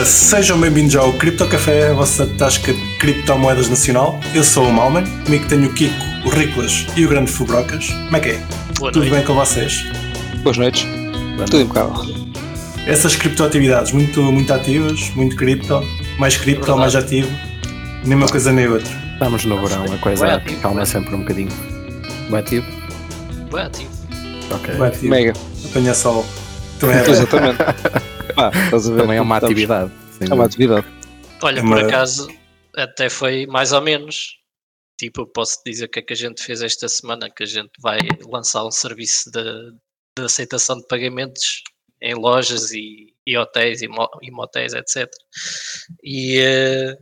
Ora, sejam bem-vindos ao Cripto Café, a vossa tasca de criptomoedas nacional. Eu sou o Malman, comigo tenho o Kiko, o Riclas e o Grande Fubrocas. Como é que é? Boa Tudo noite. bem com vocês? Boas noites. Tudo impecável. Essas criptoatividades muito, muito ativas, muito cripto, mais cripto, mais ativo, nem uma coisa nem outra. Estamos no verão, a coisa Bué ativo, calma sempre um bocadinho. Bem ativo? Boa ativo. Ok. Bem ativo. Mega. Apanha sol. Também é Exatamente. Pá, estás a ver? Também é uma atividade. É uma atividade. Olha, É por acaso, até foi mais ou menos. Tipo, eu posso dizer o que é que a gente fez esta semana, que a gente vai lançar um serviço de, de aceitação de pagamentos em lojas e, e hotéis e, mo, e motéis, etc. E eh,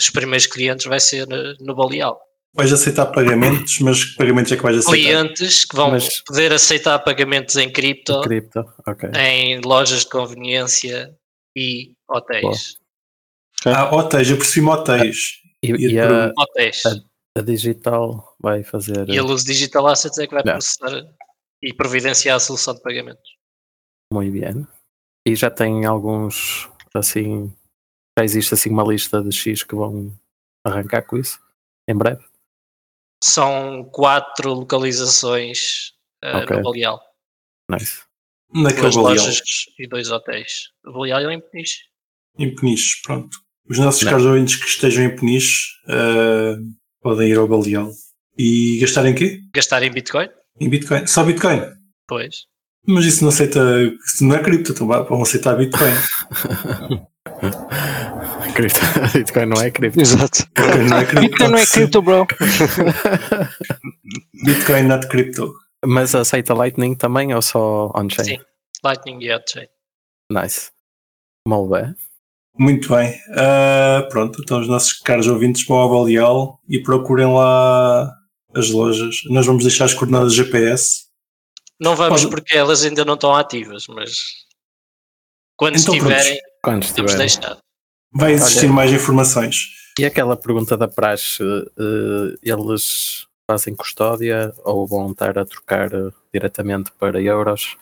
os primeiros clientes vai ser no, no Baleal. Vais aceitar pagamentos, mas que pagamentos é que vais aceitar? Clientes que vão Mas- poder aceitar pagamentos em cripto Cripto, ok. em lojas de conveniência e hotéis. Ah, hotéis, eu percebi hotéis. E, Ia-te e a. Hotéis. a digital vai fazer. E a Luz Digital Assets é que vai Não. processar e providenciar a solução de pagamentos. Muito bem. E já tem alguns, assim, já existe assim uma lista de X que vão arrancar com isso em breve. São quatro localizações eh, Ok. no Baleal. Nice. Naquele Duas Baleal, lojas e dois hotéis. O Baleal é em Peniche. em Peniche, pronto. Os nossos caros ouvintes que estejam em Peniche eh, podem ir ao Baleal. E gastar em quê? Gastar em Bitcoin? Em Bitcoin. Só Bitcoin. Pois. Mas isso não aceita, isso não é cripto, então vão aceitar Bitcoin. Cripto. Bitcoin não é cripto. Exato. Bitcoin não é cripto. Bitcoin não é cripto, bro. Bitcoin not crypto. Mas aceita Lightning também ou só on-chain? Sim. Lightning e Hotchain. Nice. Molt bé. Muito bem. Ah, pronto, então os nossos caros ouvintes vão ao Baleal e procurem lá as lojas. Nós vamos deixar as coordenadas GPS. Não vamos Pode- porque elas ainda não estão ativas, mas quando Então, estiverem, Quando estiver. deixar. Vai existir Olha. mais informações. E aquela pergunta da praxe, eh, eles fazem custódia ou vão estar a trocar eh, diretamente para euros?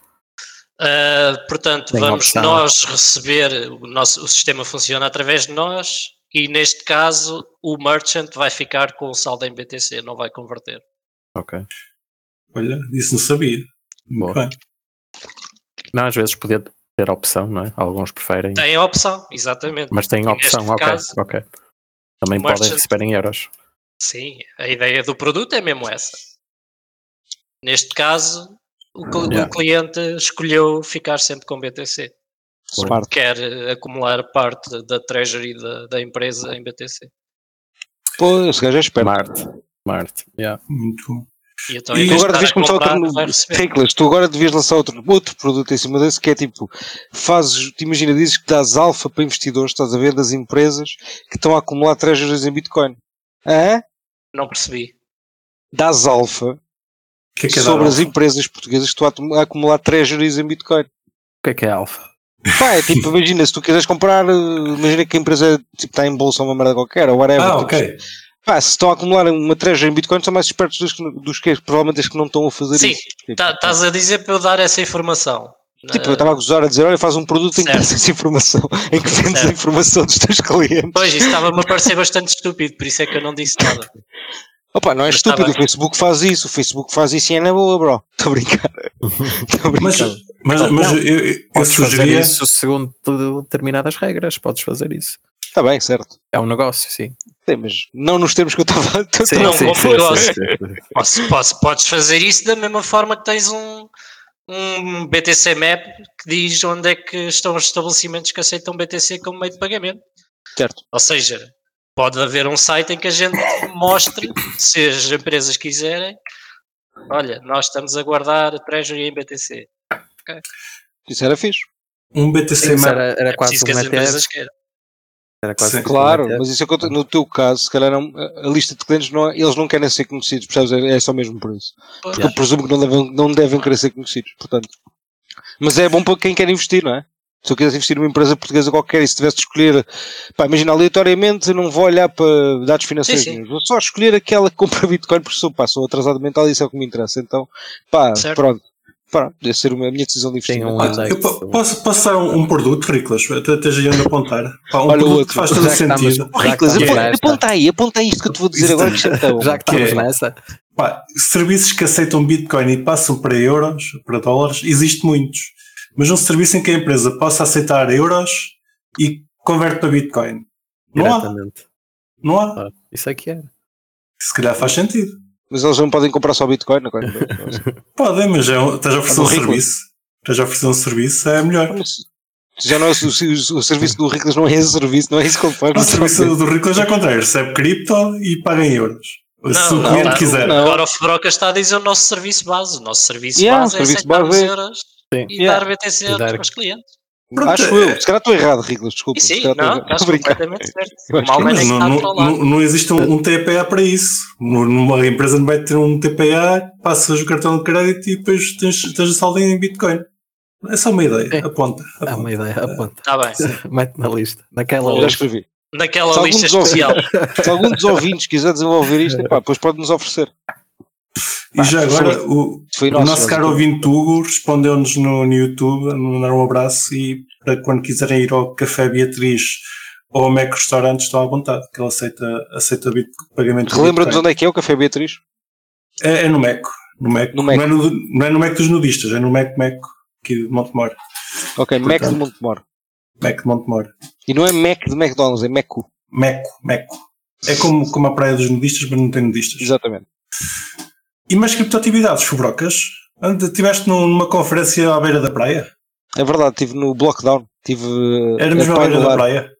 Uh, portanto, Tem vamos opção. nós receber, o, nosso, o sistema funciona através de nós e neste caso o merchant vai ficar com o saldo em BTC, não vai converter. Ok. Olha, isso não sabia. Boa. Não, às vezes podia ter opção, não é? Alguns preferem, Tem a opção, exatamente. mas tem opção, ok. caso, ok. Também podem receber em euros. Sim, a ideia do produto é mesmo essa. Neste caso, o, cl- o Yeah. cliente escolheu ficar sempre com BTC. Smart. Quer acumular parte da treasury da, da empresa em BTC. Pô, esse gajo é esperto. Smart. Smart. Yeah. Muito bom. E então, E Tu agora devias começar comprar, outro. Riclas, tu agora devias lançar outro, outro produto em cima desse que é tipo, fazes, te imagina, dizes que dás alfa para investidores, estás a ver, das empresas que estão a acumular treasuries em Bitcoin. Hã? Não percebi. Dás alfa que é que é sobre as empresas portuguesas que estão a acumular treasuries em Bitcoin. O que é que é alfa? Pá, é tipo, imagina, se tu quiseres comprar, eh, imagina que a empresa tipo, está em bolsa ou uma merda qualquer, ou whatever. Ah, tipo, ok. Pá, se estão a acumular uma treasury em Bitcoin, são mais espertos dos que, dos que provavelmente as que não estão a fazer Sim, isso. Tipo, Tá- Estás a dizer para eu dar essa informação. Tipo, Eh, eu estava a gozar a dizer, olha, faz um produto em que Certo. dás essa informação, em que vendes a Certo. informação dos teus clientes. Pois, isso estava-me a parecer bastante estúpido, por isso é que eu não disse nada. Opa, não é Mas estúpido, estava- o Facebook faz isso, o Facebook faz isso e é na boa, bro. Estou a brincar. Estou a Mas, brincar. mas, mas Não, eu, eu, eu sugeria. isso segundo determinadas regras. Podes fazer isso. Está bem, certo. É um negócio, sim. Sim, mas não nos termos que eu estava. Sim, não, sim, como sim, negócio. sim, sim. Posso, posso- podes fazer isso da mesma forma que tens um, um BTC Map que diz onde é que estão os estabelecimentos que aceitam BTC como meio de pagamento. Certo. Ou seja, pode haver um site em que a gente mostre, se as empresas quiserem, olha, nós estamos a guardar a Treasury em BTC. Isso era fixe. Um BTC Isso Map. era, era É quase um as empresas ETF. Era quase Sim. um Claro, mas isso é no teu caso, se calhar não, a lista de clientes, não, é- eles não querem ser conhecidos, percebes? É é só mesmo por isso. Porque eu presumo que não devem, não devem querer ser conhecidos, portanto. Mas é bom para quem quer investir, não é? Se eu quisesse investir numa empresa portuguesa qualquer e se tivesse de escolher, pá, imagina aleatoriamente, não vou olhar para dados financeiros, Sim, sim. vou só escolher aquela que compra Bitcoin porque sou, pá, sou atrasado mental e isso é o que me interessa. Então, pá, Certo. pronto. Pá, podia ser uma- a minha decisão de investimento. um Ah, posso, dar um, um produto, Riclas? Até esteja indo apontar. Pá, um Olha o produto outro. que faz todo Já sentido. Riclas, aponta, aí, aponta aí isto que eu te vou dizer Isso agora. Que é. Já que Que estamos é- nessa, Pá, serviços que aceitam Bitcoin e passam para euros, para dólares, existe muitos. Mas um serviço em que a empresa possa aceitar euros e converte para Bitcoin. Não há. Não há. Ah, Isso é que é. Se calhar faz sentido. Mas eles não podem comprar só Bitcoin. Não, podem. Podem, mas é estás a oferecer É um Riclas. serviço. Estás a oferecer um serviço, é melhor. Já não é, o, o- o serviço do Riclas não é esse serviço, não é isso que ele faz. O serviço do Riclas é ao contrário. Recebe cripto e paga em euros. Se o não, cliente não, quiser. não. Agora o Fedroca está a dizer o nosso serviço base. O nosso serviço Yeah, base o serviço é aceitar base os é- euros Sim. e Yeah. dar BTC E dar- aos clientes. Pronto, Acho é- eu. Se calhar estou errado, Riclas, desculpa. E sim, não, estás a brincar. completamente certo. O é que não, está não, não, não existe um, um TPA para isso. Numa empresa não vai ter um TPA, passas o cartão de crédito e depois tens, tens o saldo em Bitcoin. É só uma ideia. É. Aponta. Aponta. uma ideia, aponta. Está bem. Mete na lista. Naquela Já lista. escrevi. Naquela lista especial. Se algum dos ouvintes quiser desenvolver isto, pá, depois pode-nos oferecer. E já Foi- agora, o, Foi o nosso, nosso caro ouvinte Hugo respondeu-nos no, no YouTube, a mandar um abraço e para quando quiserem ir ao Café Beatriz ou ao Mac Restaurante estão à vontade, que ele aceita, aceita pagamento de Relembra-nos onde é que é o Café Beatriz? É, é no Mac. No Mac. No Mac. Não, é no, não é no Mac dos nudistas, é no Mac Mac aqui de Montemor. Ok, Mac de. Montemor. Mac de Montemor. E não é Mac de McDonald's, é Meco. Meco, Meco. É como, como a praia dos nudistas, mas não tem nudistas. Exatamente. E mais criptoatividades, Fubrocas? Estiveste numa conferência à beira da praia? É verdade, estive no Blockdown. Tive. eh, Era mesmo a à beira da praia?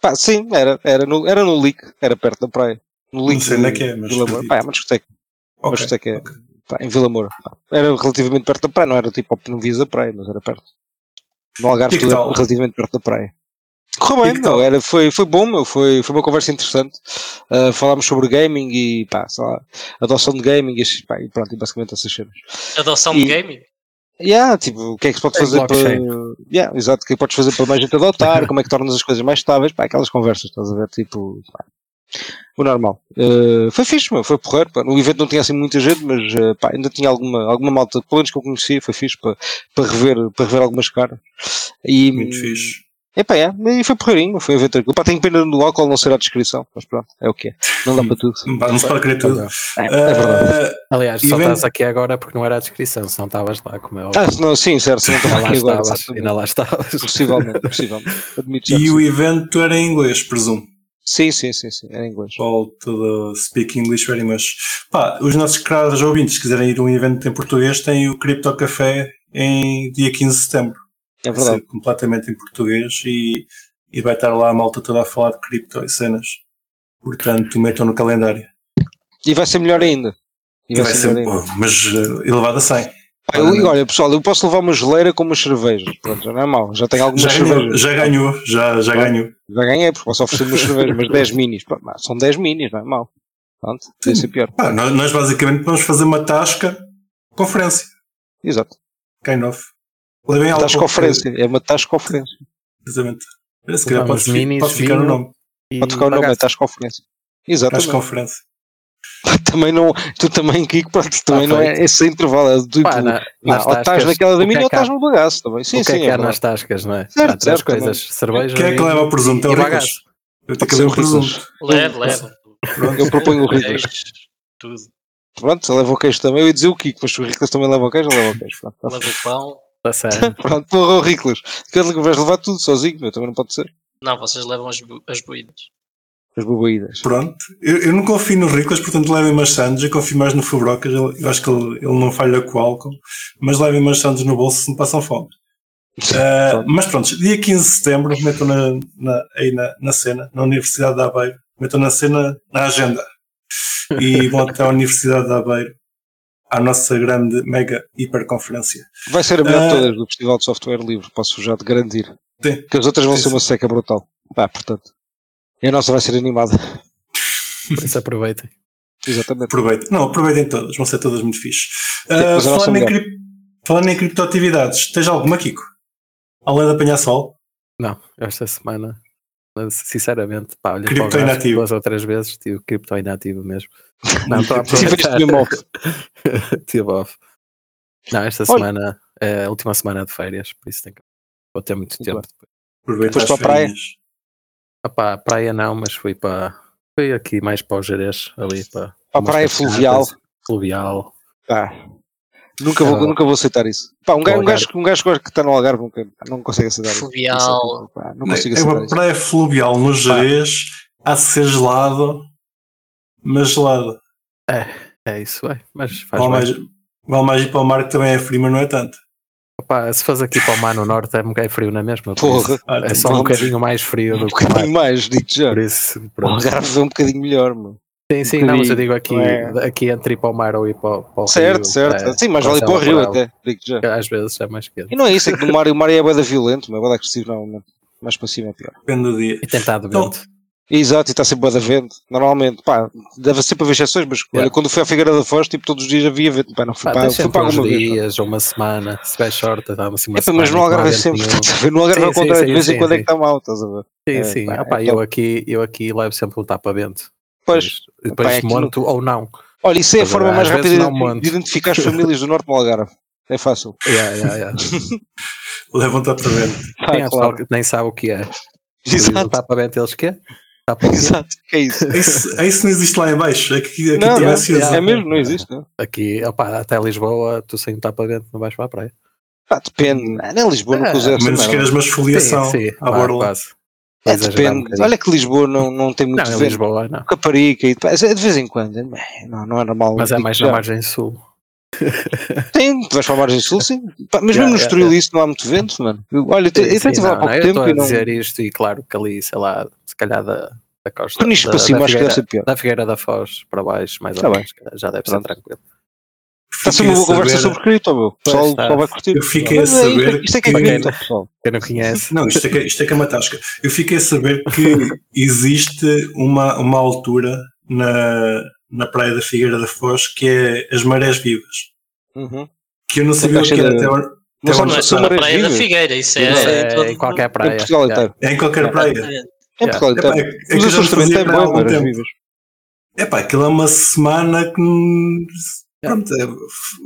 Pá, sim, era, era, no, era no Leak, era perto da praia. No Leak. sei onde é que é, mas Vila Moura. Pá, é uma discoteca. Uma Ok. discoteca é, ok. pá, em Vila Moura. Era relativamente perto da praia, não era tipo, não vias da praia, mas era perto. No Algarve tudo é relativamente perto da praia. Correu bem, tal? era, foi, foi bom, meu, foi, foi uma conversa interessante. Uh, falámos sobre gaming e pá, sei lá, adoção de gaming e, pá, e pronto, e basicamente essas cenas. Adoção E- de gaming. Yeah, tipo, o que é que se pode É fazer para. Yeah, exato, o que é que podes fazer para mais gente adotar, como é que tornas as coisas mais estáveis, pá, aquelas conversas, estás a ver, tipo, pá, o normal. Uh, foi fixe, meu, foi porrer, pá. no evento não tinha assim muita gente, mas uh, pá, ainda tinha alguma, alguma malta, pelo menos que eu conhecia, foi fixe para, para, rever, para rever algumas caras. E, Muito fixe. Epá, é, e foi porreirinho, foi um evento tranquilo. Pá, tenho pena do álcool não ser à descrição, mas pronto, é o que é, não dá para tudo. Não se pode crer tudo. É, é verdade. Ah, Aliás, só Evento- estás aqui agora porque não era a descrição, se não estavas lá, como é óbvio. Ah, não, sim, certo, se não lá aqui agora. estavas, ainda lá estavas. Possivelmente, possivelmente. Admito e o evento era em inglês, presumo. Sim, sim, sim, sim, era em inglês. All to the speak English very much. Pá, os nossos caros ouvintes, se quiserem ir a um evento em português, tem o Crypto Café em dia 15 de setembro. É Vai verdade. ser completamente em português e, e vai estar lá a malta toda a falar de cripto e cenas. Portanto, metam no calendário. E vai ser melhor ainda. E vai, vai ser ser, pô, mas eh, elevado a 100. Pá, eu- olha, pessoal, eu posso levar uma geleira com umas cervejas. Pronto, já não é mau. Já tenho algumas Já ganhou, cervejas. já ganhou, já, já Pronto. ganhou. Já ganhei, porque posso oferecer umas cervejas, mas 10 minis. São 10 minis, não é mau. Pronto, podia ser pior. Nós, nós basicamente vamos fazer uma tasca conferência. Exato. Kind of. Levem conferência. É uma tasca conferência. Exatamente. Se calhar Levamos pode, pode ficar o vinho. nome. E Pode tocar o nome, é. Tasca Exatamente. conferência. Também não, tu também, Kiko, pronto, também não é esse intervalo. É do Pá, na- ah, nas ou estás naquela da o que minha é ou estás no bagaço também. Sim, o que sim, é que é há verdade. nas tascas, não é? Certo, há três certo, coisas: cerveja Quem é que leva o presunto? É o bagaço. Eu tenho que levar presunto. Leve, leve. Eu proponho o. Queijo, Tudo. Pronto, leva o queijo também. Eu ia dizer o Kiko, mas se o Riclas também leva o queijo, leva o queijo. Tá Leva o pão. Tá sério. Pronto, porra, o Riclas. Quer que vais levar tudo sozinho? meu, também não pode ser. Não, vocês levam as, bu- as boídas. As. Pronto. Eu, eu não confio no Riclas, portanto levem umas sandes. Eu confio mais no Fubrocas. Eu, eu acho que ele, ele não falha com o álcool. Mas levem umas sandes no bolso se não passam fome. Pronto. mas pronto, dia 15 de setembro, metam na, na, aí na, na cena, na Universidade de Aveiro. Metam na cena, na agenda. E vão até à Universidade de Aveiro. À nossa grande, mega, hiperconferência. Vai ser a melhor Ah. de todas do Festival de Software Livre, posso já te garantir. Sim. Que as outras vão Sim, ser uma seca brutal. Pá, portanto. E a nossa vai ser animada. Por isso aproveitem. Exatamente. Aproveitem. Não, aproveitem todas, vão ser todas muito fixe. Ah, nossa falando, em crip- falando em criptoatividades, tens alguma, Kiko? Além de apanhar sol? Não, esta semana, sinceramente, pá, olha Cripto para o gráfico inativo. duas ou três vezes, tive cripto inativo mesmo. Não, estou a aproveitar. Tive off. Não, esta Olha- semana é a última semana de férias, por isso tem que vou ter muito tempo. Aproveita Foste para a praia? férias. Opá, praia não, mas fui para fui aqui mais para o Jerez, ali para Para a praia fluvial. Fluvial. Pá, nunca, vou, Era- nunca vou aceitar isso. Pá, um, gajo, um, gajo, um gajo que está no Algarve nunca, não consegue aceitar isso. Fluvial. Isso é pá, não consigo É aceitar uma isso. praia fluvial no Jerez, há de ser gelado, mas gelado. É isso, é. Mas faz Vale bem. mais, vale mais ir para o mar que também é frio, mas não é tanto. Opá, se fores aqui para o mar no norte é um bocado frio na mesma. por Porra, Ah, É só um vamos. bocadinho mais frio um do que o mar. bocadinho mais, digo já. Por isso, O pronto. Algarve é um bocadinho melhor, mano. Sim, sim, um não, mas eu bocadinho, digo aqui, é? aqui entre ir para o mar ou ir para, para o Certo, rio. certo. é, Sim, mas vale ir para o Rio até, digo já. Às vezes é mais quente. E não é isso, é que no mar, o mar é bada violento, mas é bada agressivo, não, não. Mais para cima é pior. Depende do dia. E tentado Então, vento. Exato, e está sempre bada vento. Normalmente, pá, deve sempre haver exceções, mas olha, Yeah. quando fui à Figueira da Foz, tipo, todos os dias havia vento. Pá, não fui Pá, para, tens fui para uns alguma dias ou uma semana, se tiver short, dá assim uma É, pá, mas semana no que não Algarve é vento sempre, estás a ver? No Algarve Sim, ao contrário, de sim, vez em quando é que está mal, estás a ver? Sim, É, sim. pá, Ah, pá, é eu, aqui, eu aqui levo sempre um tapa-vento. Pois, Depois Pá, é monto ou não. olha, isso é a a forma ver? mais rápida não de, de identificar as famílias do Norte no Algarve. É fácil. Yeah, yeah, yeah. A vento. Pá, Tem pessoal claro. que nem sabe o que é. Um Exato, tapa-vento eles quê? Quê? exato. Que é isso? Isso, isso não existe lá em baixo. Aqui, aqui Não, esse é mesmo, não existe. Não. Aqui, opá, até Lisboa, tu sem um tapa-vento não vais para a praia. Pá, depende. Nem Lisboa não É, puser A essa menos queiras uma esfoliação sim, sim, à borla. quase. É, um depende. bocadinho. Olha que Lisboa não, não tem muito Não, vento. Lisboa não. Caparica e é de vez em quando. é, Não, não é normal. Mas é mais na margem sul. Tem, tu vais para a margem sul, sim. Mas Yeah, mesmo no yeah, Estoril isso não há muito vento, mano. Eu- Olha, eu, te- eu Sim, estive há não, pouco não, eu tempo estou e a não... dizer isto e claro que ali, sei lá, se calhar da, da costa. Da, para cima, da acho que deve ser pior. Da Figueira da Foz para baixo, mais Tá ou bem. menos, já deve Pronto. ser tranquilo. Está a ser uma boa conversa sobre cripto, meu. O pessoal, pessoal está. vai curtir. Eu fiquei a é, isto, é- saber isto é que é que- cripto, pessoal. Quem não conhece, Não, isto é, que, isto é que é uma tasca. Eu fiquei a saber que existe uma, uma altura na, na Praia da Figueira da Foz que é as marés vivas. Uhum. Que eu não sabia o que era de- até, Não onde- são- onde Não é só na Praia da vivas. Figueira, isso é, Exato. em, todo é, em qualquer Em praia. Portugal Yeah. inteiro. É em qualquer praia. Em Portugal inteiro. é, é Os Açores também têm boas algum marés vivas. Epá, aquilo é uma semana que. hum, Pronto, é,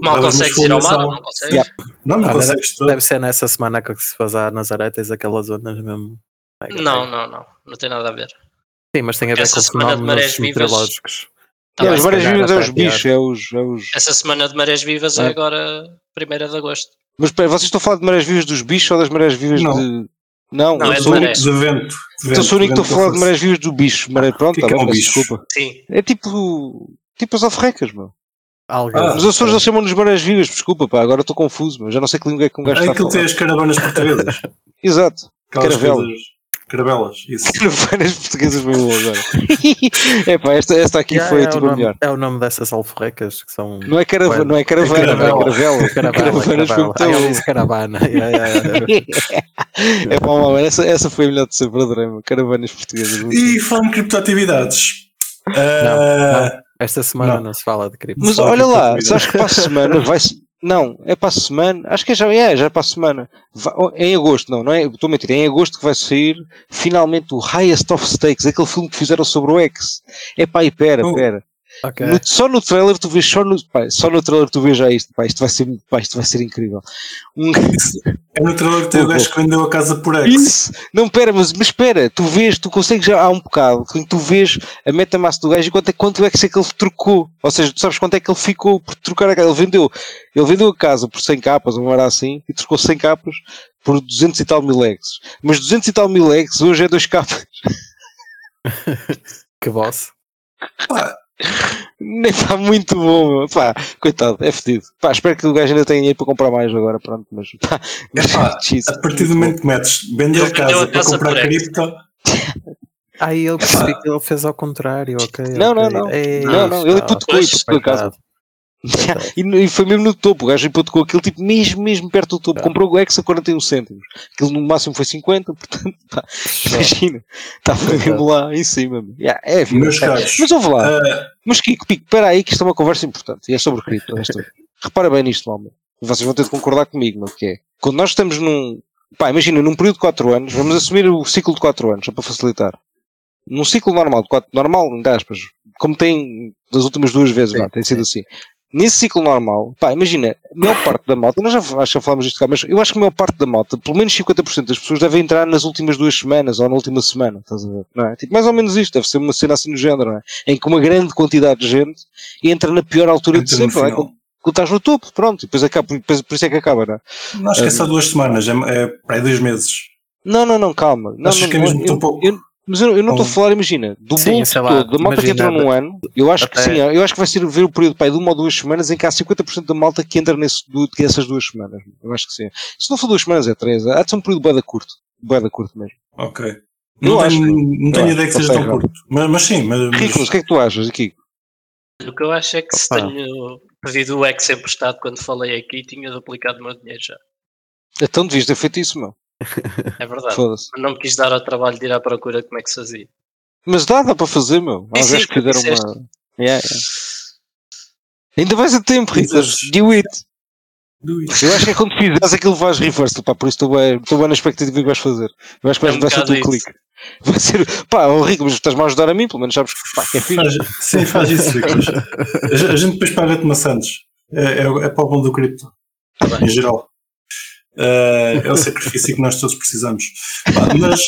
Mal consegues ir ao mar, não consegues? Yeah. Não, não Olha, consegues todo. Deve ser nessa semana que se faz a Nazaré, tens aquelas zonas mesmo. Não, não, não. Não tem nada a ver. Sim, mas tem a ver Essa com semana de fenómenos marés vivas- meteorológicos. Tá Yeah, bem, As marés vivas é até os é bichos, é os, é os... Essa semana de marés vivas é É. agora 1 de agosto. Mas espera, vocês estão a falar de marés vivas dos bichos ou das marés vivas Não. de... Não, Não, eu é sou único- De vento. então sou o único que estou a falar de marés vivas do bicho. Maré, pronto, que tá é é um bicho? desculpa. Sim. É tipo... Tipo as alforrecas, meu. Algas. Ah, Nos Açores eles chamam-nos marés vivas, desculpa, pá, agora estou confuso, mas já não sei que língua é que um gajo É está a aquilo que tem as caravanas portuguesas. Exato. Aquelas Caravelas. coisas- Caravelas, isso. Caravanas portuguesas foi bom agora. é pá, esta, esta aqui Yeah, foi é, o a nome, melhor. é o nome dessas alforrecas que são. Não é, carava, não é caravana, É não é caravela. caravela. Caravana, Caravanas foi muito Ah, disse caravana. Yeah, yeah, yeah. É pá, mal, essa, essa foi a melhor de sempre, adorei-me. Caravanas portuguesas. E falando de criptoatividades. ah, Esta semana não. Não. se fala de cripto. Mas olha lá, sabes que para a semana vai Não, é para a semana. Acho que já, é, já é para a semana. Vai- oh, é em agosto, não, não é? Estou a mentir. É em agosto que vai sair finalmente o Highest of Stakes, aquele filme que fizeram sobre o X. É pá, e pera, Oh. pera. Ok. No- só no trailer tu vês, só no, pá, só no trailer tu vês já isto. Pá, isto vai ser, pá, isto vai ser incrível. Um, é no trailer que tem o gajo que vendeu a casa por X. Isso! Não, pera, mas, mas espera, tu vês, tu consegues já há um bocado, quando tu vês a metamask do gajo e quanto é, quanto é que é que ele trocou. Ou seja, tu sabes quanto é que ele ficou por trocar a casa. Ele vendeu, ele vendeu a casa por 100 capas, ou era assim, e trocou 100 capas por 200 e tal mil eggs. Mas 200 e tal mil eggs hoje é 2 capas. Que boss. Nem está muito bom, meu. Pá, coitado, é fedido. Pá, espero que o gajo ainda tenha dinheiro para comprar mais agora, pronto, mas pá, Epá, Jesus, A partir do momento que metes vender Ele a casa para comprar cripto, Aí eu percebi que ele fez ao contrário, ok. Não, não, ok. não. Ei, Não, não, ele hipotecou, hipotecou a casa. Coitado. E, e foi mesmo no topo, o gajo hipotecou aquilo tipo mesmo, mesmo perto do topo. Ah. Comprou o X a 41 cêntimos. Aquilo no máximo foi 50, portanto, pá, imagina, estava mesmo lá em cima. Yeah, é vida. meus é. caros. Mas ouve lá, ah, mas Kiko, Pico, espera aí que isto é uma conversa importante e é sobre cripto. esta. Repara bem nisto, mal, meu. Vocês vão ter de concordar comigo, meu, que é quando nós estamos num, pá, imagina, num período de 4 anos, vamos assumir o ciclo de 4 anos, só para facilitar. Num ciclo normal, normal, entre aspas, como tem das últimas duas vezes, Sim, vá, tem sido assim. Nesse ciclo normal, pá, imagina, a maior parte da malta, nós já acho que falámos disto cá, mas eu acho que a maior parte da malta, pelo menos 50% das pessoas devem entrar nas últimas duas semanas ou na última semana, estás a ver? Não é? Tipo, mais ou menos isto, deve ser uma cena assim no género, não é? Em que uma grande quantidade de gente entra na pior altura de sempre, não é? Quando, quando estás no topo, pronto, e depois acaba, depois, por isso é que acaba, não é? Não acho que é só duas semanas, é, é para aí dois meses. Não, não, não, calma. Não, Acho não, que é mesmo eu- tão pouco. eu- mas eu, eu não estou a Ou- falar, imagina, do Sim, lá, todo, da malta que entrou num ano, eu acho que sim, eu acho que vai ser ver o período pai, de uma ou duas semanas em que há 50% da malta que entra nesse, du- dessas duas semanas. Eu acho que sim. Se não for duas semanas, é três. Há de ser um período da curto. Da curto mesmo. Ok. Eu Não acho- tenho, não tenho ideia que seja tão curto. Mas, mas sim, mas, mas- Ricolas, o que é que tu achas aqui? O que eu acho é que se Opa. tenho pedido o ex emprestado quando falei aqui, tinha duplicado o meu dinheiro já. Então devias ter feito isso, meu. É verdade. Não me quis dar ao trabalho de ir à procura como é que se fazia. Mas dá, dá para fazer, meu. Há Sim, vezes sim, que fizeram uma. Yeah, yeah. Ainda vais a tempo. Dizes- Do it. Do it. Eu acho que é quando fizeres aquilo vais reverse, pá, por isso estou bem, estou bem na expectativa que vais fazer. Eu acho que É vais, um vai ser o teu clique. Vai ser, pá, oh, Rico, mas estás-me a ajudar a mim, pelo menos sabes que, pá, que é fixe. Faz, sim, faz isso, Ricolas. A gente- depois paga-te maçãs. É, é, é para o bom do cripto, Tá bem. em geral. Eh, é o sacrifício que nós todos precisamos. Mas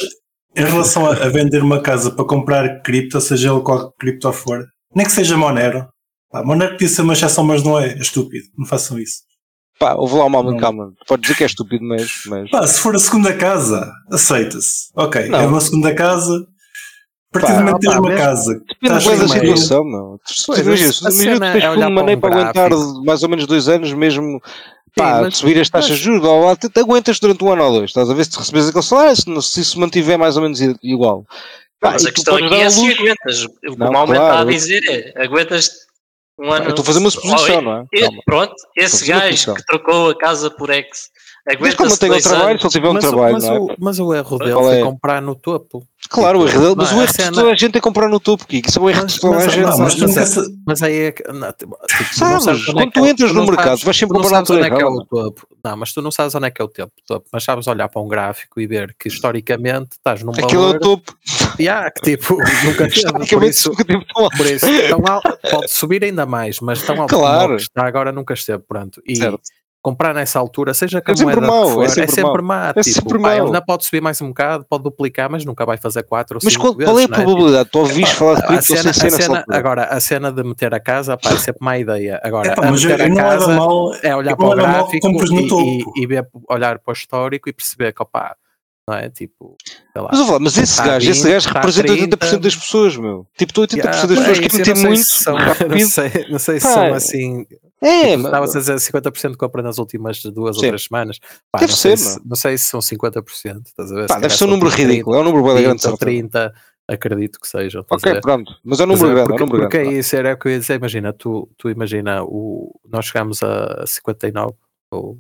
em relação a, a vender uma casa para comprar cripto, seja ele qual cripto for, nem que seja Monero. Pá, Monero podia ser uma exceção, mas não é. É estúpido. Não façam isso. Pá, houve lá uma Não. calma. Pode dizer que é estúpido, mas. mas... Pá, se for a segunda casa, aceita-se. Ok, Não. é uma segunda casa. A partir do Pá, momento que tens uma casa, Depende estás bem da situação, meu. Imagina, se- tens fundo para maneiro um para aguentar mais ou menos dois anos, mesmo pá, mas- subir as taxas mas- de juros, blá, blá, blá, te, te aguentas durante um ano ou dois. Estás a ver se recebes aquele salário, se, se isso mantiver mais ou menos igual. Pá, Mas a questão aqui é se aguentas. O que Não, o Malman está a dizer é aguentas um ano. Eu estou a fazer uma suposição, Oh, não é? e-. Pronto, esse gajo que trocou a casa por ex, Mas como tem o trabalho, anos. se ele tiver um mas, trabalho, mas, não é? o, mas o erro dele foi é? comprar no topo. Claro, o erro dele, mas Não, o erro de cena- toda a gente é comprar no topo, Kiko. Isso é o erro Mas- de toda a mas- gente. Não, mas mas é- sa- Mas aí é que. Não, tipo, Sabes, sabes quando é tu é entras no mercado, vais sempre comprar na sabes onde é que é altura o topo. Não, mas tu não sabes onde é que é o topo, mas sabes olhar para um gráfico e ver que historicamente estás num Aquilo é o topo. yeah, que tipo nunca teve, por Historicamente, isso, nunca teve tão alto. por isso tão alto, pode subir ainda mais, mas tão alto Claro. que está agora nunca esteve, pronto. E Certo. Comprar nessa altura, seja com É a sempre moeda que mau, é for, é sempre sempre, mau. má. É tipo, sempre pá, mau. ainda pode subir mais um bocado, pode duplicar, mas nunca vai fazer 4 ou Mas 5 qual, vezes. qual é a Tipo, probabilidade? Tu ouviste falar de a cripto cena, sem a ser nessa cena- agora, a cena de meter a casa, pá, é sempre má ideia. Agora, a mas meter eu a casa mal. é olhar para o mal gráfico e, e, e ver, olhar para o histórico e perceber que, opá, não é? Tipo, sei lá. Mas, falar, mas esse Tá gajo, esse 20, gajo tá representa 30. 80% das pessoas, meu. Tipo, tu 80% Yeah, das pessoas não sei muito se são- não sei, não sei se são assim. É, tipo, Estavas a dizer 50% de compra nas últimas duas ou Sim. três semanas. Pá, Deve não, sei ser, se, meu. não sei se são 50%. Estás a ver? pá, Se deve ser um número tipo 30, ridículo. É um número bem grande, 20 ou certo? 30, acredito que sejam. estás a Ok, ver? pronto. Mas é um número é, grande, é porque, um número porque grande. é isso, era o que eu ia dizer, imagina, tu, tu imagina, o, nós chegamos a 59 ou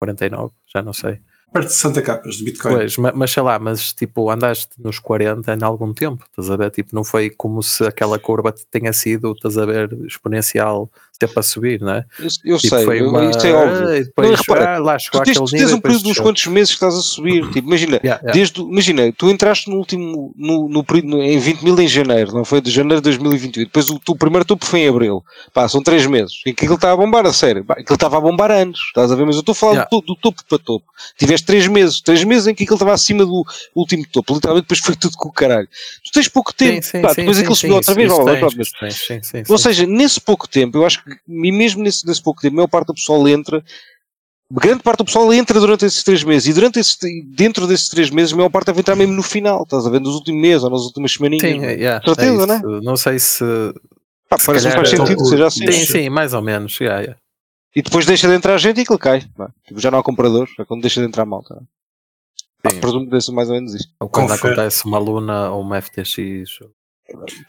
49, já não sei. Perto de 60 capas de Bitcoin. Pois, ma- mas, sei lá, mas tipo, andaste nos 40 em algum tempo, estás a ver? Tipo, não foi como se aquela curva tenha sido, estás a ver, exponencial, sempre a subir, não é? Eu, eu Tipo, sei, eu- uma... isso é óbvio. Ah, e depois, Não, repara, ah, lá chegou Tu tens, tens um período de uns desceu. quantos meses que estás a subir. Tipo, imagina, Yeah, yeah. desde, imagina, tu entraste no último, no, no período, em 20 mil em janeiro, não foi? De janeiro de 2021. Depois o, o primeiro topo foi em abril. Pá, são 3 meses. E aquilo estava a bombar, a sério. Pá, Aquilo estava a bombar antes, estás a ver? Mas eu estou a falar Yeah. do, do topo para topo. Tiveste 3 meses. 3 meses em que aquilo estava acima do último topo. Literalmente depois foi tudo com o caralho. Tu tens pouco tempo. Sim, sim, Pá, sim, depois aquilo subiu outra vez. ou seja, nesse pouco tempo, eu acho que, e mesmo nesse, nesse pouco tempo, a maior parte do pessoal entra, grande parte do pessoal entra durante esses três meses, e durante esse, dentro desses três meses, a maior parte deve entrar mesmo no final, estás a ver, nos últimos meses ou nas últimas semaninhas. Sim, meu. yeah, Certeza, é né? Não sei se. Pá, se parece que faz é- sentido que seja assim. Sim, sim, mais ou menos. yeah, yeah. E depois deixa de entrar gente e aquilo cai. não é? Tipo, já não há compradores, é quando deixa de entrar malta. Sim. presumo que deve ser mais ou menos isto. Ou quando Confere. acontece uma Luna ou uma FTX.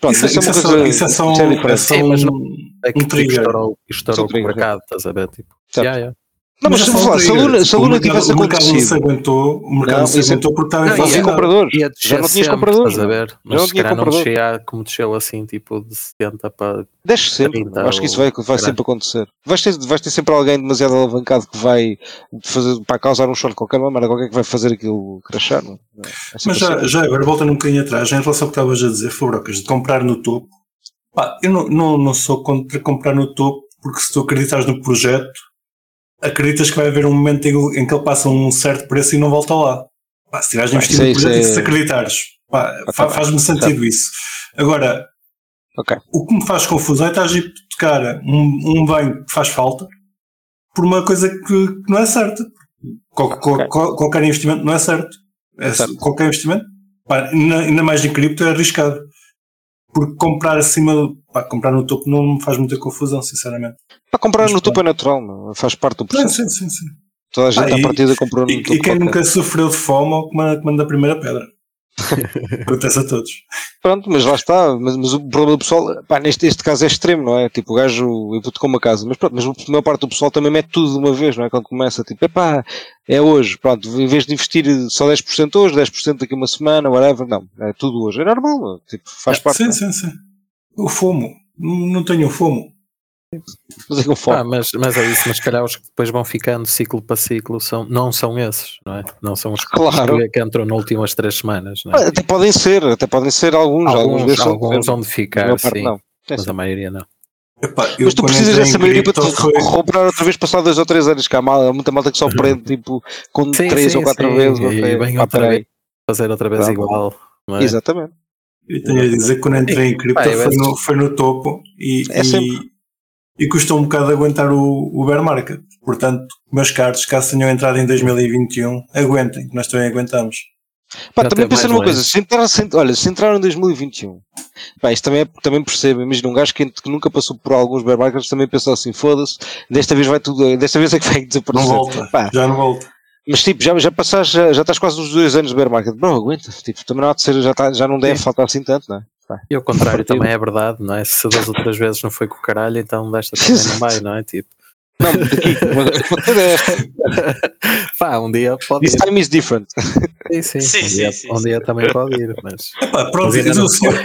Pronto, Isso, isso, isso é é uma só, coisa. isso é só, isso é um- diferente. é só Sim, mas um, É que um tipo, trigger. estourou, estourou o mercado, estás a ver? Tipo, yeah, yeah. Não, mas é se um falar, se a. Luna, se a O Luna mercado- tivesse O mercado não se acontecido. aguentou, o mercado Não, não se é- aguentou porque estava Não, Não tinha ia- inflacionado. compradores. Ia Já não tinha sempre, compradores. estás a ver? não Mas se tinha calhar não compradores. descia como desceu assim, tipo de 70 para. Desce sempre. 30 Acho que isso vai, vai sempre acontecer. Vais ter, vais ter sempre alguém demasiado alavancado que vai fazer, para causar um choque qualquer maneira, qualquer que vai fazer aquilo crashar. Não? é? É Mas já, assim. já agora voltando um bocadinho atrás, em relação ao que estavas a dizer, Fabrocas, de comprar no topo, pá, eu não, não, não sou contra comprar no topo porque se tu acreditas no projeto, acreditas que vai haver um momento em, que ele passa um certo preço e não volta lá. Pá, se tiveres investido no é- projeto e se acreditares, pá, tá faz-me sentido isso. Agora, Ok. o que me faz confusão é estás a hipotecar um, um bem que faz falta por uma coisa que, que não é certa. Qual- qual- Ok. qual- qualquer investimento não é certo. É, Certo. Qualquer investimento, pá, ainda mais em cripto, é arriscado. Porque comprar acima, pá, comprar no topo não me faz muita confusão, sinceramente. Para comprar Mas no topo é natural, não? faz parte do processo. sim, sim. sim. Toda a gente Ah, à partida comprou no E, topo. e quem qualquer. nunca sofreu de fome, manda, que manda a primeira pedra. Acontece a todos. Pronto, mas lá está. Mas, mas o problema do pessoal, pá, neste este caso é extremo, não é? Tipo, o gajo hipotecou uma casa, mas pronto, mas a maior parte do pessoal também mete tudo de uma vez, não é? Quando começa, tipo, epá, é hoje, pronto, em vez de investir só 10% hoje, 10% daqui a uma semana, whatever, não, é tudo hoje. É normal, tipo, faz parte. Sim, sim, sim. O fomo. Não não tenho fomo. Mas é Ah, mas, mas é isso, mas se calhar os que depois vão ficando ciclo para ciclo são, não são esses, não é? Não são os que, Claro. que entram nas últimas três semanas, não é? Até podem ser, até podem ser alguns, alguns, Alguns, alguns vão de ficar, sim, não. É mas assim. a maioria não. Epá, Mas tu precisas dessa maioria para te foi- comprar outra vez passado dois ou três anos, que há mal- há muita malta que só prende tipo com Sim, três sim, ou quatro sim, vezes. e pá, outra vez. Fazer outra vez Pronto. igual. Não é? Exatamente. Eu tenho a dizer que quando entrei em cripto foi, no, foi no topo e, É e. e custou um bocado aguentar o, o bear market. Portanto, meus caros, caso tenham entrado em 2021, aguentem, que nós também aguentamos. Pá, Já também pensa numa coisa, se entrar, se, olha, se entrar em 2021, pá, isto também, é, também percebo, imagina um gajo que, que nunca passou por alguns bear markets também pensou assim, foda-se, desta vez vai tudo, desta vez é que vai Não desaparecer. volta, Pá, já não volta. mas tipo, já, já passaste, já, já estás quase nos dois anos de bear market, bro, aguenta, tipo, também não há de ser, já, tá, já não deve Sim. faltar assim tanto, não é? E ao contrário também é verdade, não é? Se das outras vezes não foi com o caralho, então desta também não vai, não é? Tipo, Não, daqui, mas esta. pá, um dia pode This ir. time is different. Sim, sim, Sim, um sim, dia, sim, um sim. dia também pode ir, mas. Epá, pronto, mas o senhor,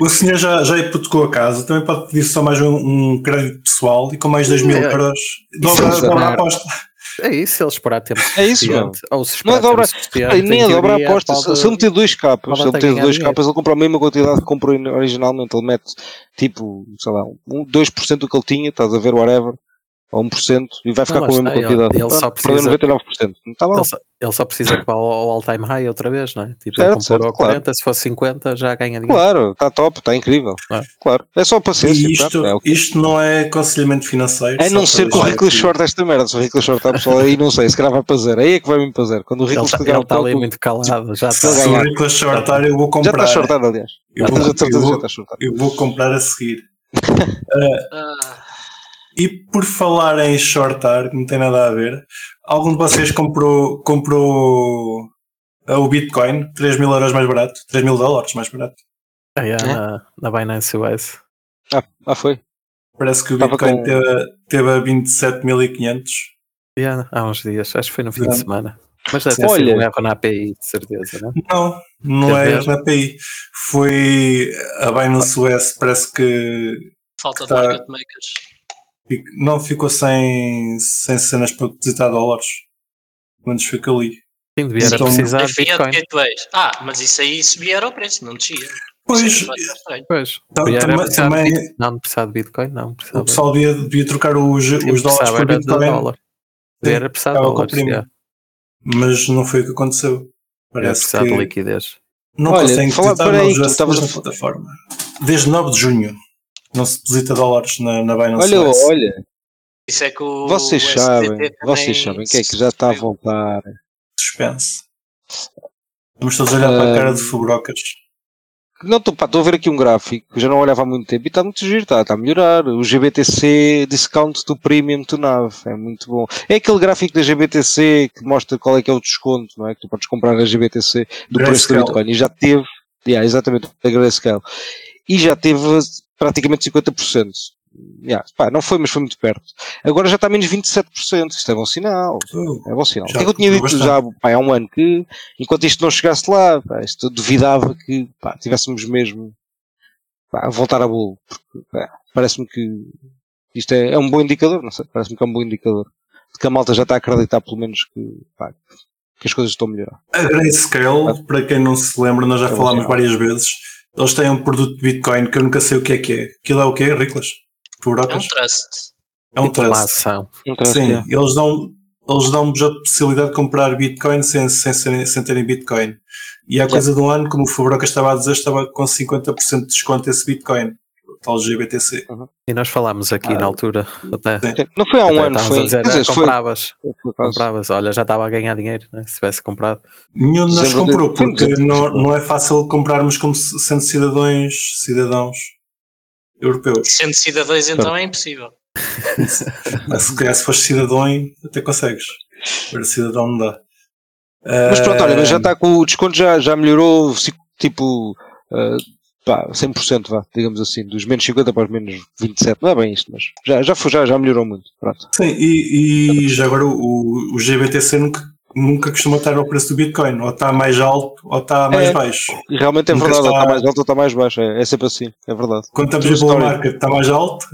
o senhor já, já hipotecou a casa, também pode pedir só mais um, um crédito pessoal e com mais 2 mil É. euros dobra, a é. aposta. É isso, se ele esperar tempo É isso, suficiente. Ou se Não é nem em a dobra a teoria, aposta. Se ele meter dois capas, se ele meter dois dinheiro. capas, ele compra a mesma quantidade que comprou originalmente. Ele mete tipo, sei lá, um, 2% do que ele tinha, estás a ver, whatever, ou 1%, e vai ficar Não, com a mesma está, ele- quantidade. ele só Pronto, perdeu precisa- 99%. Não está mal. Ele só, ele só precisa que vá ao, ao all-time high outra vez, não é? Tipo, Certo, ele certo, a 40, se fosse 50 já ganha dinheiro. Claro, está top, está incrível. Claro. Claro. É só paciência. E isto, é o que- isto não é aconselhamento financeiro. A só não ser que o aqui. short esta merda. Se o Rickles short está pessoal aí, não sei, se calhar vai para zero. Aí é que vai me para zero. Quando o Ele Rickles está pegar tá ali muito calado, já Se está. ganhar. o Nicolas shortar, eu vou Já comprar. está shortado, aliás. Eu Já vou, a certeza eu já vou- está shortado. eu vou comprar a seguir. Ah, E por falar em shortar, que não tem nada a ver, algum de vocês comprou, comprou uh, o Bitcoin 3 mil euros mais barato? 3 mil dólares mais barato? Ah, yeah, É? na, na Binance US. Ah, ah, foi. Parece que o Estava Bitcoin com- teve, teve a 27.500. Yeah, há uns dias, acho que foi no fim de Não. semana. Mas deve ter Olha. sido um erro na API, de certeza, não? Não, não Teve é mesmo? na API. Foi a Binance US, parece que falta de Tá. market makers. Não ficou sem, sem cenas para depositar dólares. Quantos fica ali? Sim, devia Então, precisar de de Bitcoin. Ah, mas isso aí subia era o preço, não descia. Pois, é. Pois, era também- também- Bitcoin. Não, precisava de Bitcoin, não. o Precisava, pessoal devia, devia trocar os, os dólares por Bitcoin. dólar. Devia era precisar de dólares. yeah. mas não foi o que aconteceu. Parece precisar de que liquidez. não Olha, conseguem depositar novos acessos na plataforma. Desde 9 de junho não se deposita dólares na, na Binance Olha, US. olha, Isso é que o. vocês o sabem, vocês sabem o que é que já está a voltar. Suspense. Estamos todos a olhar para a Ah. cara de fubrocas. Não, estou estou a ver aqui um gráfico, já não olhava há muito tempo e está muito giro, está, está a melhorar. O GBTC Discount to Premium to NAV, é muito bom. É aquele gráfico da GBTC que mostra qual é que é o desconto, não é? Que tu podes comprar a GBTC do preço do Grayscale. Bitcoin e já teve, yeah, exatamente, a Grayscale. E já teve praticamente 50%. Yeah, pá, não foi, mas foi muito perto. Agora já está a menos 27%, isto é bom sinal. É bom sinal. Já o que é que eu tinha dito bastante. já pá, há um ano? Que enquanto isto não chegasse lá, pá, isto eu duvidava que pá, tivéssemos mesmo pá, a voltar a bolo. Porque parece-me que isto é, é um bom indicador, não sei, parece-me que é um bom indicador. De que a malta já está a acreditar pelo menos que, pá, que as coisas estão a melhorar. A Grayscale, para quem não se lembra, nós já É falámos várias vezes. Eles têm um produto de Bitcoin que eu nunca sei o que é que é. Aquilo é o que é, Riclas? É um Fubrocas? trust. É um trust. Um trust, Sim, é. eles dão eles dão-vos a possibilidade de comprar Bitcoin sem, sem, serem- sem terem Bitcoin. E há coisa de um ano, como o Fabroca estava a dizer, estava com 50% de desconto esse Bitcoin, tal GBTC. E nós falámos aqui Ah, na altura, até. Não foi há um ano, foi. dizer, quer dizer, "Ah, foi- compravas, compravas, olha, já estava a ganhar dinheiro, né? se tivesse comprado. Nenhum de nós comprou, porque não, não é fácil comprarmos como se- sendo cidadãos, cidadãos europeus. Sendo cidadãos, então é impossível. Mas se calhar se fores cidadão, até consegues. Para cidadão não dá. Mas pronto, olha, mas já Ah, está com o desconto, já, já melhorou tipo ah, pá, 100%, vá, digamos assim, dos menos 50 para os menos 27. Não é bem isto, mas já, já, foi, já, já melhorou muito. Pronto. Sim, e, e já agora o, o GBTC nunca, nunca costuma estar ao preço do Bitcoin. Ou está mais alto ou está mais É. baixo. E realmente é Nunca verdade, ou está- está mais alto ou está mais baixo, é, é sempre assim, é verdade. Quando estamos em story. market está mais alto.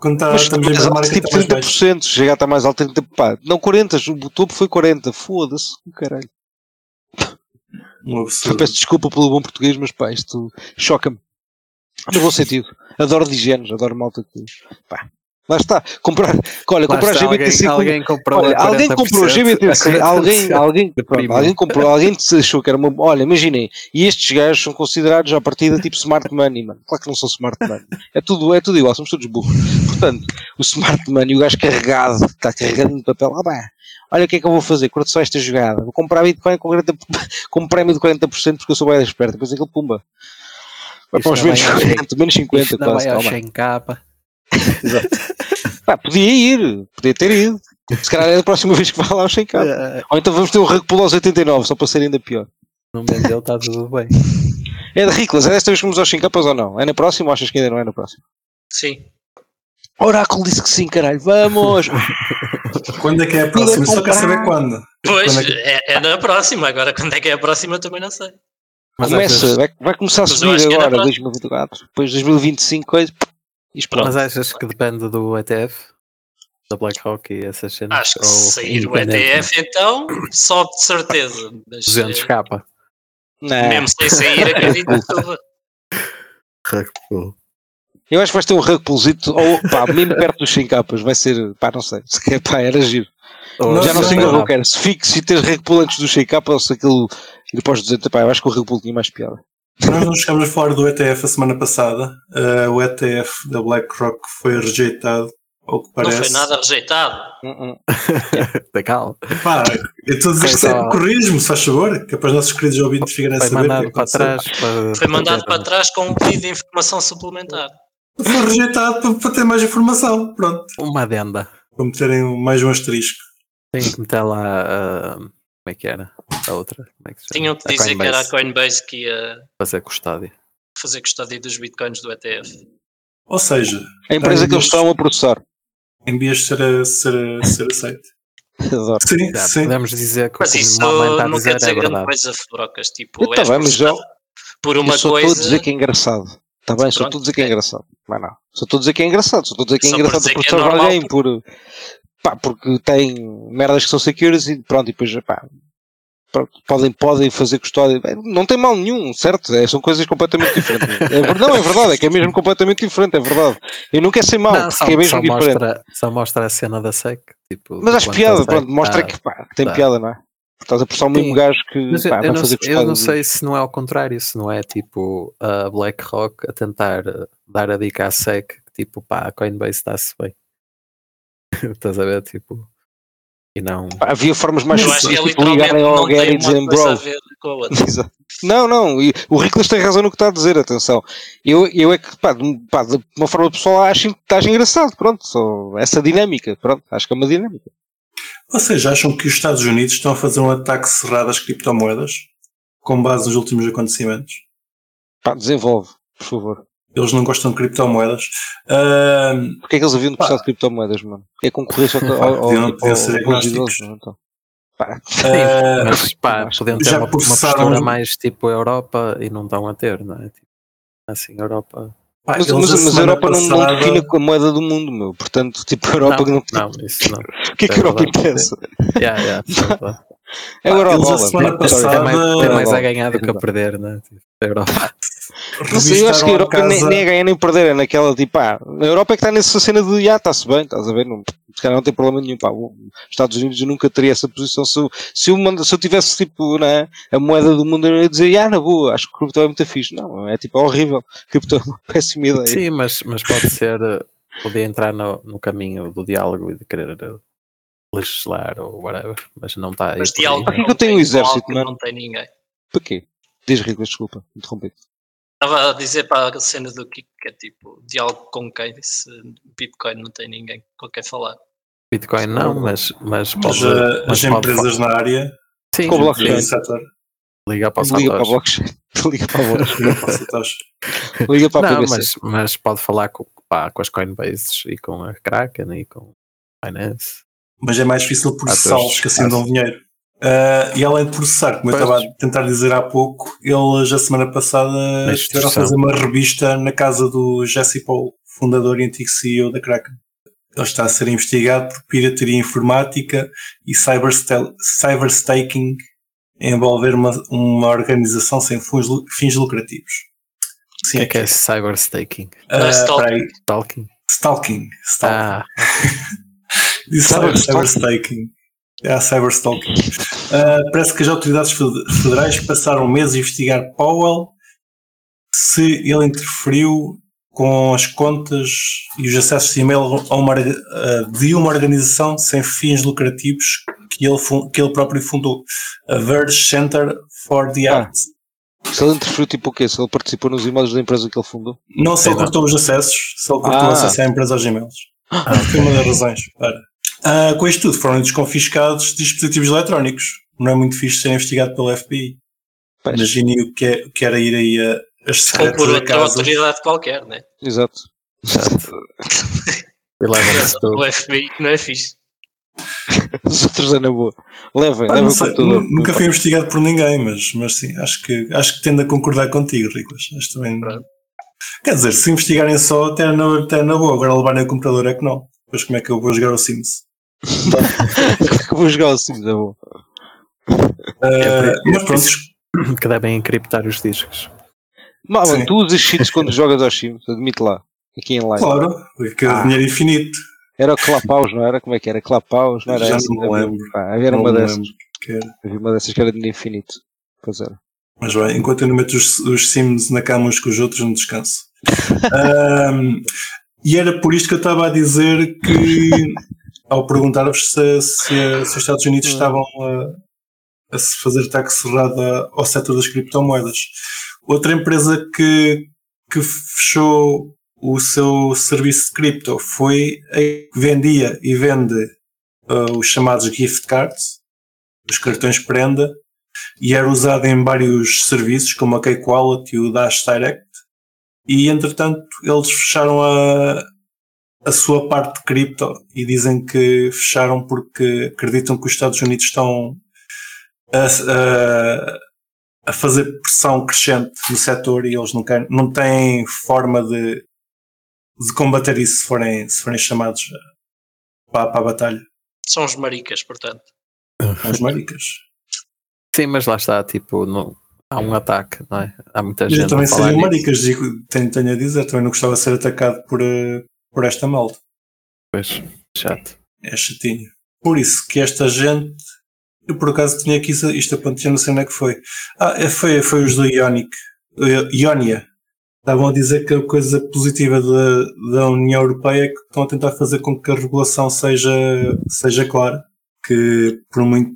Quando está, Mas estamos em mais alto, tipo está mais baixo. 30%, chega a estar mais alto 30%, pá, não 40, o topo foi 40, foda-se, caralho. Um absurdo. peço desculpa pelo bom português, mas pá, isto choca-me. No bom sentido. Adoro digenos, adoro malta que. Pá. Lá está. Comprar, olha, Lá comprar está, GBTC. alguém, com- alguém comprou Olha, alguém 40%, comprou GBTC, a 40% alguém, alguém, de pronto, alguém comprou, alguém se achou que era uma. Olha, imaginem, e estes gajos são considerados à partida tipo smart money, mano. Claro que não são smart money. É tudo, é tudo igual, somos todos burros. Portanto, o smart money, o gajo carregado, está carregado de papel, ah, pá, olha o que é que eu vou fazer, curto só esta jogada, vou comprar Bitcoin com, 40, com um prémio de 40% porque eu sou bem esperto, depois aquele pumba. Vai para os menos vai ao 40, menos 50, Isto não quase. vai ao toma. 100 capa. Pá, podia ir, podia ter ido. Se calhar é a próxima vez que vai lá ao 100 k Eh, Ou então vamos ter um rug pull aos 89, só para ser ainda pior. Não vendeu, está tudo bem. É de Riclas, é desta vez que vamos aos 100 capas ou não? É na próxima ou achas que ainda não é na próxima? Sim. Oráculo disse que sim, caralho, vamos! Quando é que é a próxima? Só quero saber quando. Pois, Quando é que- é, é na próxima. Agora, quando é que é a próxima, também não sei. Mas Começa, vai, vai começar a Mas subir é agora, próxima. 2024, depois 2025, coisa. E pronto. mas achas que depende do ETF? Da BlackRock e essas cenas? Acho que sair o? ETF, então, sobe de certeza. Mas, 200 eh, capa. Mesmo sem sair, acredito que. Eu acho que vais ter um rug pullzito, ou pá, mesmo perto dos 100 capas, vai ser, pá, não sei, se quer, pá, era giro. Ou- Já não não, sei o que não. eu quero. Se, fico, se tens rug pull antes dos 100 capas, ou se aquilo ir para os 200, pá, eu acho que o rug pull tinha mais piada. Nós não chegamos a falar do ETF a semana passada. Uh, o ETF da BlackRock foi rejeitado, ao que Não parece. foi nada rejeitado. Uh-uh. Da calma. Pá, eu estou a dizer Foi que só- corrijo-me, se faz favor, que é para os nossos queridos ouvintes ficarem a Foi saber. o que mandado para trás. Para, Foi mandado para trás com um pedido de informação suplementar. Foi rejeitado para, para ter mais informação. Pronto. Uma adenda. Para meterem mais um asterisco. Tem que meter lá. ah, como é que era? A outra. Como é que? Tinham que dizer que era a Coinbase. Que ia Fazer custódia. fazer custódia dos bitcoins do ETF. Ou seja, A empresa que eles estão a processar. em vias de ser, a- ser, a- ser aceito. Adoro. Sim, Já, sim. podemos dizer que Mas isso não dizer quer dizer é grande coisa, Brocas. Tipo, Eu, bem, mas eu, processado por uma eu só coisa. estou a dizer que é engraçado. Está bem, só estou a dizer que é é. engraçado. Mas não. Só estou a dizer que é engraçado. Só estou a dizer que é Só por engraçado dizer que é alguém por. Pá, porque tem merdas que são secures e pronto, e depois, pá. Podem, podem fazer custódia. Bem, Não tem mal nenhum, certo? É, são coisas completamente diferentes. É, não, é verdade, é que é mesmo completamente diferente, é verdade. Eu não quero ser mau, Não, só, é mesmo só diferente. mostra, só mostra a cena da SEC. Tipo, Mas acho piada, pronto, mostra tá- que, pá, tem tá. piada, não é? Estás a processar o mesmo gajo que Mas pá, eu, vai não, eu não sei se não é ao contrário, se não é tipo a BlackRock a tentar eh, dar a dica à SEC que tipo pá, a Coinbase está-se bem. Estás a ver? Tipo, e não. Pá, havia formas mais é simples de ligarem ao Gary e dizerem bro. ver com a outra. Exato. Não, não, o Riclas tem razão no que está a dizer, atenção. Eu, eu é que, pá, de, pá, de uma forma pessoal, acho que estás engraçado, pronto, só essa dinâmica, pronto, acho que é uma dinâmica. Vocês acham que os Estados Unidos estão a fazer um ataque cerrado às criptomoedas? Com base nos últimos acontecimentos? Pá, desenvolve, por favor. Eles não gostam de criptomoedas. Ahm, Porquê é que eles haviam de gostar de criptomoedas, mano? É concorrência ao, ao, ao, podiam- podiam ao, ser agnósticos. então. Pá, ah, Mas pá, podiam ter já uma, uma processaram postura os- mais tipo Europa e não estão a ter, não é? Tipo, assim, Europa. Pá, mas, mas, a mas a Europa não, não passada- define com a moeda do mundo, meu. Portanto, tipo, a Europa não, não, não, isso não. O que é que é a Europa interessa? Yeah, yeah, é. É o Pá, euro eles a semana Sorry. passada- tem mais, tem mais a ganhar do que a perder, né? Tipo, a Europa. Não sei, eu acho que a Europa nem, casa- nem é ganhar nem perder, é naquela tipo, ah, a Europa é que está nessa cena de, ah, está-se bem, estás a ver, não, se calhar não tem problema nenhum, pá, os Estados Unidos eu nunca teria essa posição, se eu, se eu, manda- se eu tivesse tipo, né, a moeda do mundo, eu ia dizer, ah, na boa, acho que o cripto é muito fixe, não, é tipo, é horrível, cripto é uma péssima ideia. Sim, mas, mas pode ser, eh, podia entrar no, no caminho do diálogo e de querer eh, legislar ou whatever, mas não está. Mas diálogo Para que é não eu tenho um exército, mano? Não tem ninguém. Para quê? Diz Rico, desculpa, interrompi Estava a dizer para a cena do Kiko que é tipo diálogo com quem disse Bitcoin não tem ninguém com quem falar. Bitcoin não, mas, mas Mas pode, uh, mas as pode empresas na área sim, Com o blockchain. liga para o Liga para Satoshi. blockchain, liga para a blockchain, liga para a Não, mas, mas pode falar com, pá, com as Coinbases e com a Kraken e com a Binance. mas é mais difícil processá-los que assim dão dinheiro. Ah, e além de processar, como eu Pois. estava a tentar dizer há pouco, eles a semana passada estiveram a fazer uma revista na casa do Jesse Paul, fundador e antigo CEO da Kraken. Ele está a ser investigado por pirataria informática e cyberstaking a envolver uma, uma organização sem fins, fins lucrativos. O Sim, que é que é cyberstaking? Ah, Não é stalking. Stalking? Stalking. Stalking. Ah, Disse Cyber- cyberstaking. É a cyberstalking. Uh, parece que as autoridades fede- federais passaram meses a investigar Powell se ele interferiu com as contas e os acessos de e-mail a uma, de uma organização sem fins lucrativos que ele, que ele próprio fundou, a Verge Center for the Ah. Arts. Se ele interferiu tipo o quê? Se ele participou nos e-mails da empresa que ele fundou? Não se ele cortou os acessos, se ele cortou o Ah. acesso à empresa aos e-mails. Foi uma das razões. Para. Ah, com isto tudo, foram desconfiscados dispositivos eletrónicos. Não é muito fixe ser investigado pelo FBI. Pois, Imagine o que, é, o que era ir aí a, as Ou por outra autoridade qualquer, né? Exato. exato. E tudo. O FBI que não é fixe. Os outros é na boa. Levem, Ah, levem não o sei, computador. nu- nunca fui investigado por ninguém, mas, mas sim, acho que, acho que tendo a concordar contigo, Riclas. Acho também. Pronto. Quer dizer, se investigarem só, até na, até na boa. Agora levarem o computador é que não. Depois como é que eu vou jogar o Sims? Vou jogar assim, é bom. Ah, mas pronto, Que devem encriptar os discos. Mano, tu usas cheats quando jogas aos Sims, admite lá. Aqui em live. claro, porque Ah. dinheiro infinito. Era o Clapaus, não era? Como é que era? Clapaus, não era Já essa? não me lembro. Ah, havia Não uma dessas. que. Havia uma dessas que era dinheiro infinito. Pois era. Mas bem, enquanto eu não meto os, os Sims na cama uns com os outros, não descanso. Ahm, e era por isto que eu estava a dizer que, ao perguntar-vos se, se, se os Estados Unidos estavam a, a se fazer ataque cerrado ao setor das criptomoedas. Outra empresa que, que fechou o seu serviço de cripto foi a que vendia e vende ah, os chamados gift cards, os cartões prenda, e era usado em vários serviços, como a Wallet e o Dash Direct. E entretanto, eles fecharam a, a sua parte de cripto e dizem que fecharam porque acreditam que os Estados Unidos estão a, a, a fazer pressão crescente no setor e eles não, querem, não têm forma de, de combater isso se forem, se forem chamados para, para a batalha. São os maricas, portanto. São os maricas. Sim, mas lá está, tipo, não, há um ataque, não é? Há muita gente eu também seria maricas, digo, tenho, tenho a dizer, também não gostava de ser atacado por, eh, por esta malta. Pois, chato. É chatinho. Por isso que esta gente, eu por acaso tinha aqui isto- isto apontado, não sei onde é que foi. Ah, é, foi, foi os do Ionic, Ionia. Estavam a dizer que a coisa positiva da, da União Europeia é que estão a tentar fazer com que a regulação seja, seja clara. Que por muito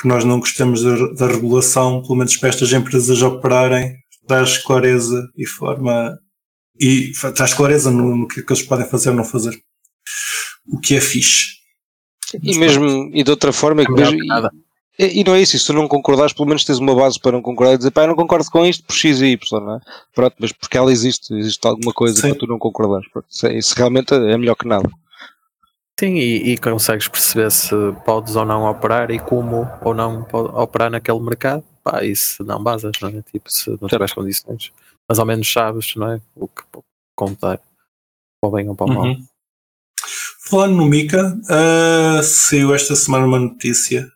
que nós não gostemos da, da regulação, pelo menos para estas empresas operarem, traz clareza e forma e traz clareza no, no que, é que eles podem fazer ou não fazer. O que é fixe. E mesmo, e de outra forma, é que mesmo, que nada. e, e não é isso, e se tu não concordares, pelo menos tens uma base para não concordar e dizer, pá, eu não concordo com isto por X e Y, não é? Pronto, mas porque ela existe, existe alguma coisa Sim. para tu não concordares. Pronto, isso, é- isso realmente é melhor que nada. Sim, e, e consegues perceber se podes ou não operar e como ou não pode operar naquele mercado. Pá, e se não basas, não é? Tipo, se não tiveres condições. Mas ao menos sabes, não é? O que pode contar. Para o bem ou para o mal. Uhum. Falando no Mika, ah, saiu esta semana uma notícia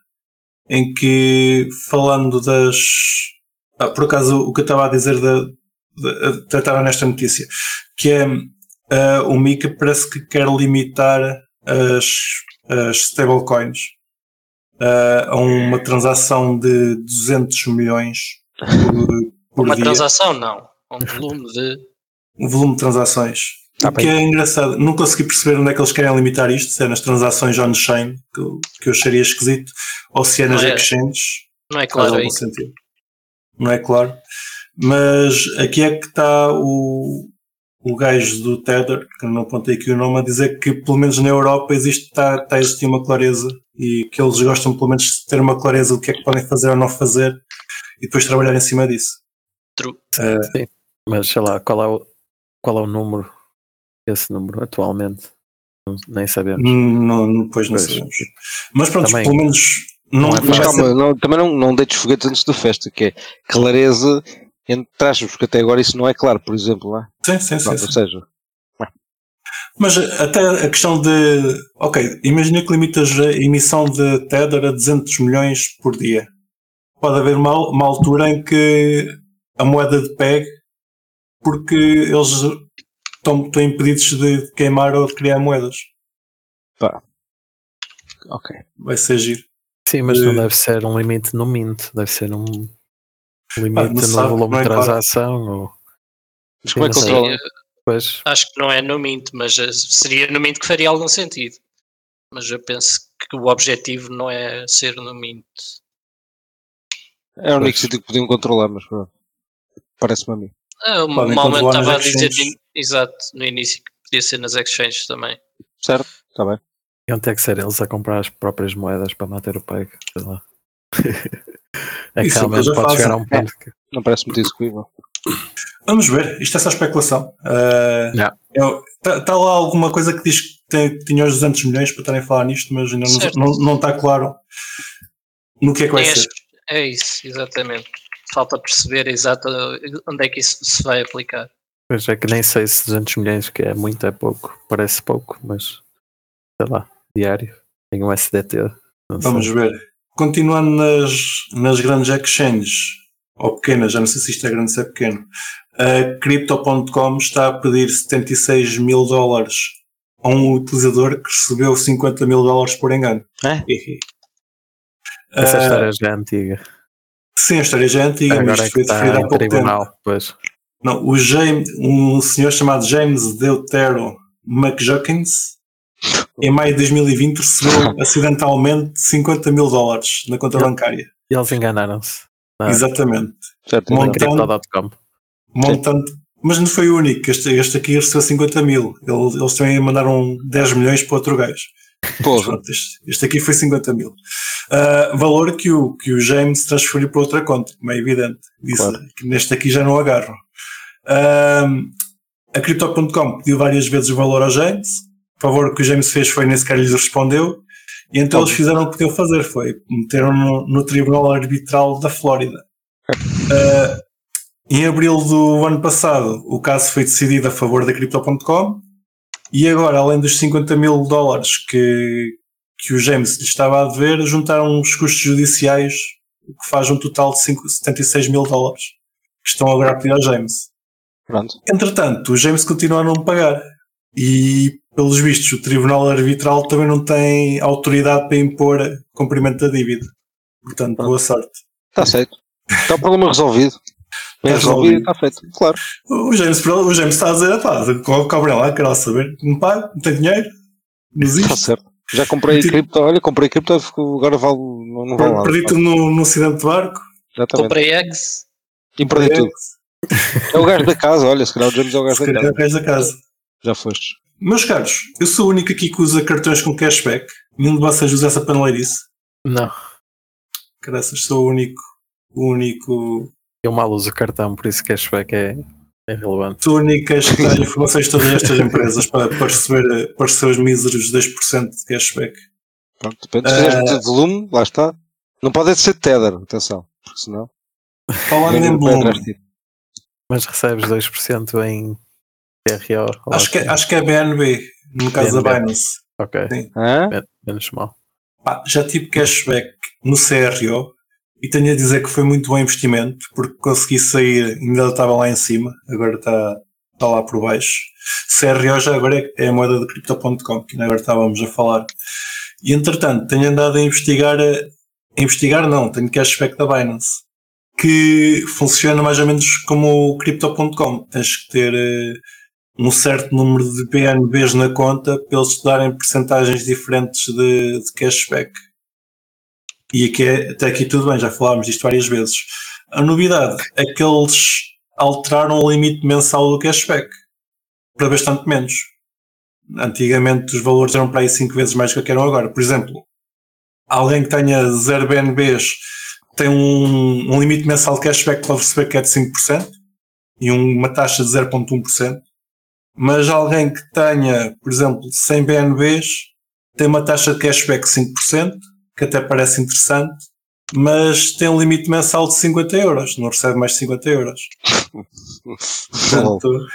em que, falando das. ah, por acaso, o que eu estava a dizer da, de- trataram nesta notícia, que é ah, o Mika parece que quer limitar as, as stablecoins ah, a uma transação de 200 milhões por, por Uma dia. transação, não. Um volume de. um volume de transações. Tá o que é engraçado, não consegui perceber onde é que eles querem limitar isto, se é nas transações on-chain, que, eu- que eu acharia esquisito, ou se é nas Não é. exchanges, Não é faz claro algum aí. sentido. Não é claro. Mas aqui é que está o, o gajo do Tether, que eu não apontei aqui o nome, a dizer que pelo menos na Europa existe, está, está a existir uma clareza e que eles gostam pelo menos de ter uma clareza do que é que podem fazer ou não fazer e depois trabalhar em cima disso. True. Eh, Mas sei lá, qual é o, qual é o número? Esse número atualmente? Nem sabemos. não, não, depois não Pois. sabemos. Mas pronto, Também pelo menos não, não é não Mas calma, ser- não- também não, não deites foguetes antes da festa, que é clareza entre aspas, porque até agora isso não é claro, por exemplo, lá. Sim, sim, sim, Pronto, sim. ou seja, Mas até a questão de. Ok, imagina que limitas a emissão de Tether a 200 milhões por dia. Pode haver uma, uma altura em que a moeda de PEG, porque eles estão, estão impedidos de queimar ou de criar moedas. ok. Vai ser giro. Sim, mas não Eh, deve ser um limite no mint, deve ser um limite não no volume é de claro. transação. Ou, Mas como é que controla? pois, Acho que não é no Mint, mas eh, seria no Mint que faria algum sentido. Mas eu penso que o objetivo não é ser no Mint. É o único sítio que podiam controlar, mas pronto. Parece-me a mim. Ah, o Malman estava a dizer exato no início que podia ser nas exchanges também. Certo? Está bem. iam ter que ser eles a comprar as próprias moedas para manter o PEG. Sei lá. é que Isso é que realmente pode chegar a fazem. um ponto que. Não parece muito execuível. Vamos ver, isto é só especulação. Está lá alguma coisa que diz que tem- tinha os 200 milhões para estarem a falar nisto, mas ainda não- Certo. não não está claro no que é que vai Nem ser. É isso, exatamente. Falta perceber exato onde é que isso se vai aplicar. Pois é que nem sei se 200 milhões que é muito, é pouco. Parece pouco, mas sei lá, diário. Tem um SDT. Vamos sei. ver. Continuando nas, nas grandes exchanges, ou pequenas, já não sei se isto é grande ou se é pequeno, a Crypto.com está a pedir 76 mil dólares a um utilizador que recebeu 50 mil dólares por engano. É? Essa Ah, história já é antiga. Sim, a história já é antiga, mas Agora é isto que foi está deferido há pouco tempo. tribunal. Pois. Não, o James, um senhor chamado James Deutero McJuckins, em maio de 2020, recebeu acidentalmente 50 mil dólares na conta bancária. E eles enganaram-se. Ah, Exatamente. Certo? Montando-. Montante, mas não foi o único. Este, este aqui recebeu 50 mil. Ele- Eles também mandaram 10 milhões para outro gajo. Pronto, este, este aqui foi 50 mil. Ah, valor que o, que o James transferiu para outra conta, como é evidente. Disse Claro. que neste aqui já não agarro. Ah, a Crypto.com pediu várias vezes o valor ao James. O favor que o James fez foi nem sequer lhes respondeu. E então eles fizeram o que podiam fazer, foi meteram no, no Tribunal Arbitral da Flórida. Ah, em abril do ano passado, o caso foi decidido a favor da Crypto.com e agora, além dos 50 mil dólares que, que o James lhe estava a dever, juntaram os custos judiciais, o que faz um total de 5, 76 mil dólares que estão agora a pedir ao James. Pronto. Entretanto, o James continua a não pagar e, pelos vistos, o Tribunal Arbitral também não tem autoridade para impor cumprimento da dívida. Portanto, boa sorte. Está certo. Está o problema resolvido. Bem Está resolvido, resolvido. está feito. Claro. O James, o James está a dizer, pá, co- cobrem lá, quero saber, não pago, não tenho dinheiro, não Está existe. certo. Já comprei Tipo- cripto. Olha, comprei cripto, agora vale, não, não vale nada. Perdi tudo no, no acidente de barco. Exatamente. Comprei eggs, E perdi tudo. É o gajo da casa, olha, se calhar o James é o gajo da calhar é casa. o gajo da casa. Já foste. Meus caros, eu sou o único aqui que usa cartões com cashback. Nenhum de vocês usa essa paneleirice. Não. Graças, sou o único, o único, Eu mal uso o cartão, por isso cashback é, é relevante. único a escutar informações de todas estas empresas para, para, receber, para receber os míseros 2% de cashback. Pronto, depende. Se Ah. fizeres muito volume, lá está. Não pode ser Tether, atenção. Porque senão. Falando em volume, de. Mas recebes 2% em RO. ou acho que, assim. acho que é BNB, no caso da BNB. Binance. Ok, Sim. Menos mal. Pá, já tive cashback no CRO e tenho a dizer que foi muito bom investimento, porque consegui sair, ainda estava lá em cima, agora está, está lá por baixo. CRO já agora é, a moeda de Crypto.com, que agora estávamos a falar. E entretanto, tenho andado a investigar, a, a investigar não, tenho cashback da Binance, que funciona mais ou menos como o Crypto.com. Tens que ter eh, um certo número de BNBs na conta para eles te darem percentagens diferentes de, de cashback. E aqui é, até aqui tudo bem, já falámos disto várias vezes. A novidade é que eles alteraram o limite mensal do cashback para bastante menos. Antigamente os valores eram para aí 5 vezes mais do que eram agora. Por exemplo, alguém que tenha 0 BNBs tem um, um limite mensal de cashback para receber que é de 5% e uma taxa de 0,1%. Mas alguém que tenha, por exemplo, 100 BNBs tem uma taxa de cashback de 5%, que até parece interessante, mas tem um limite mensal de 50 euros, não recebe mais 50 euros. Portanto,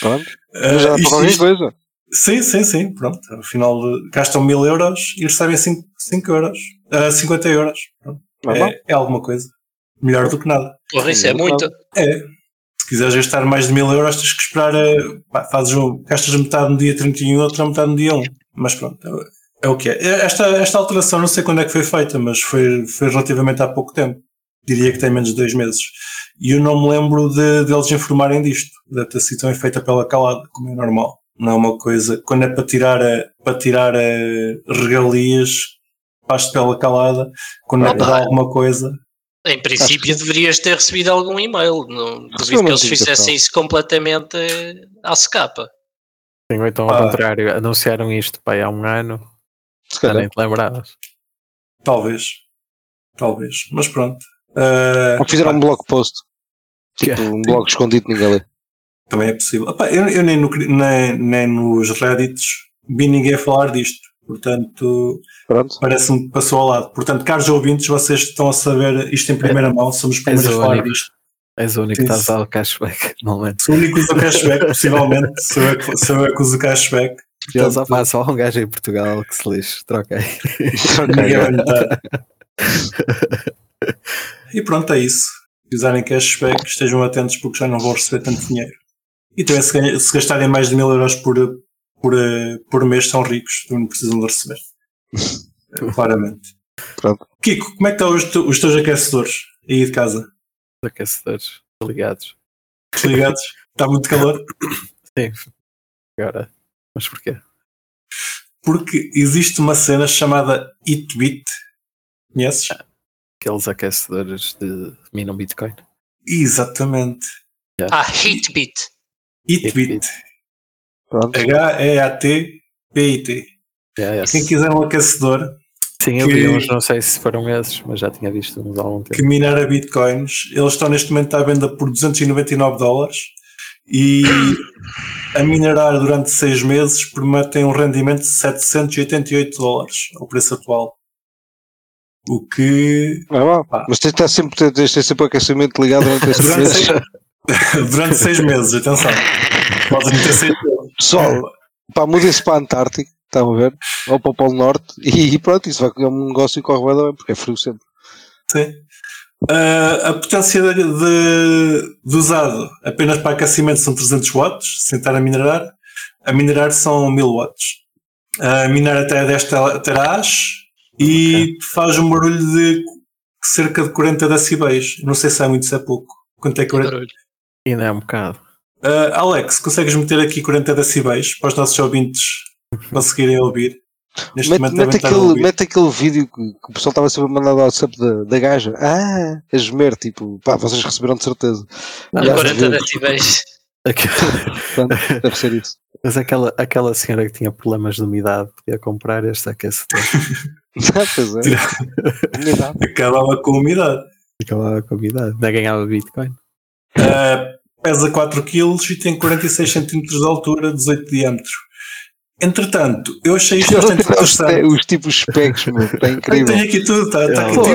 Pronto. eh, Já isto- qualquer isto- coisa. Sim, sim, sim, pronto. Afinal, eh, gastam 1000 euros e recebem 5, 5 euros. Ah, 50 euros. É? É, é alguma coisa. Melhor do que nada. Porra, isso é Sim, muito. É. Se quiseres gastar mais de 1000 euros, tens que esperar. eh, pá, fazes um, gastas metade no dia 31 e outra metade no dia 1. Mas pronto, é, é o que é. Esta, esta alteração, não sei quando é que foi feita, mas foi, foi relativamente há pouco tempo. Diria que tem menos de dois meses. E eu não me lembro de, de eles informarem disto. Ter sido também feita pela calada, como é normal. Não é uma coisa. Quando é para tirar, a, para tirar a regalias, faz pela calada. Quando é para dar alguma coisa, Em princípio, deverias ter recebido algum e-mail. Não duvido que eles fizessem isso completamente à secapa. Sim, ou então ao Ah. contrário, anunciaram isto pai, há um ano, Se calhar. nem te lembravas. talvez. Talvez. Mas pronto. Ah, Ou fizeram pá, um blog post. Tipo, Que- um blog escondido, ninguém lê. Também é possível. Epá, eu eu nem, no, nem, nem nos Reddits vi ninguém falar disto. Portanto, Pronto. parece-me que passou ao lado. Portanto, caros ouvintes, vocês estão a saber isto em primeira mão. Somos os primeiros a o falar único. disto. És o único que Sim, estás a dar o cashback, normalmente. Sou o único que usa cashback, possivelmente. Sou eu, que- sou eu que uso cashback. E eles, Portanto, opá, só há um gajo em Portugal que se lixe, troquei. E pronto, é isso. Se usarem cashback, estejam atentos porque já não vão receber tanto dinheiro. E também se, ganha- se gastarem mais de mil euros por, por, por mês são ricos, não precisam de receber. Claramente. Pronto. Kiko, como é que estão os, te- os teus aquecedores aí de casa? Os aquecedores ligados. Ligados? Está muito calor? Sim. Agora, mas porquê? Porque existe uma cena chamada Itbit. Conheces? Aqueles aquecedores de minam Bitcoin. Exatamente. Ah, Hitbit. Itbit. H-E-A-T-B-I-T. Yeah, yes. Quem quiser um aquecedor Sim, eu que- vi uns, não sei se foram esses, mas já tinha visto uns há algum que tempo. minera bitcoins, eles estão neste momento à venda por 299 dólares e a minerar durante seis meses prometem um rendimento de 788 dólares ao preço atual. O que lá. Pá. Mas tens de estar sempre, tens de ter sempre aquecimento ligado durante esses durante meses. seis, durante seis meses, atenção. Podes meter seis meses. Pessoal, pá, mudem-se para a Antártica, estão a ver? Ou para o Polo Norte e pronto, isso vai é um negócio que corre bem, porque é frio sempre. Sim. Ah, a potência de, de- de usado apenas para aquecimento são 300 watts, sem estar a minerar. A minerar são 1000 watts. A minerar até 10 tera- teras e faz um barulho de cerca de 40 decibéis. Não sei se é muito, se é pouco. Quanto é 40? Barulho. Ainda é um bocado. Ah, Alex, consegues meter aqui 40 decibéis para os nossos ouvintes conseguirem ouvir? Neste Mete, a aquele, mete aquele vídeo que, que o pessoal estava sempre a mandar ao WhatsApp da, da gaja. Ah, a gemer, tipo, pá, vocês receberam de certeza. Não, mas, 40 viu? decibéis. Portanto, deve ser isso. mas aquela, aquela senhora que tinha problemas de umidade podia comprar este aquecedor. Ah, pois é. Umidade. Acabava com a umidade. Ficava com umidade. Ainda ganhava Bitcoin. Uh, pesa 4 kg e tem 46 cm de altura, 18 de diâmetro. Entretanto, eu achei isto bastante interessante. os tipos specs, meu, está Eu incrível. tenho aqui tudo, está tá aqui É.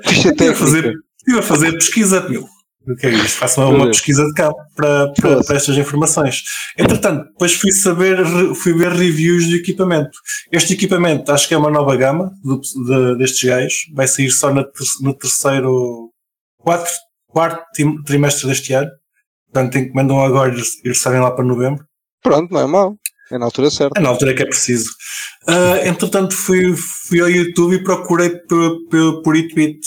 Estive a- fazer, a fazer pesquisa, meu. O que é isto? Faço uma, uma pesquisa de campo para, para, para estas informações. Entretanto, depois fui saber, fui ver reviews de equipamento. Este equipamento acho que é uma nova gama do- de- destes gajos. Vai sair só na ter- no terceiro, quatro, quarto trimestre deste ano. Portanto, encomendam agora e eles sabem lá para novembro. Pronto, não é mau. É na altura certa. É na altura que é preciso. Ah, entretanto, fui, fui ao YouTube e procurei por, por, por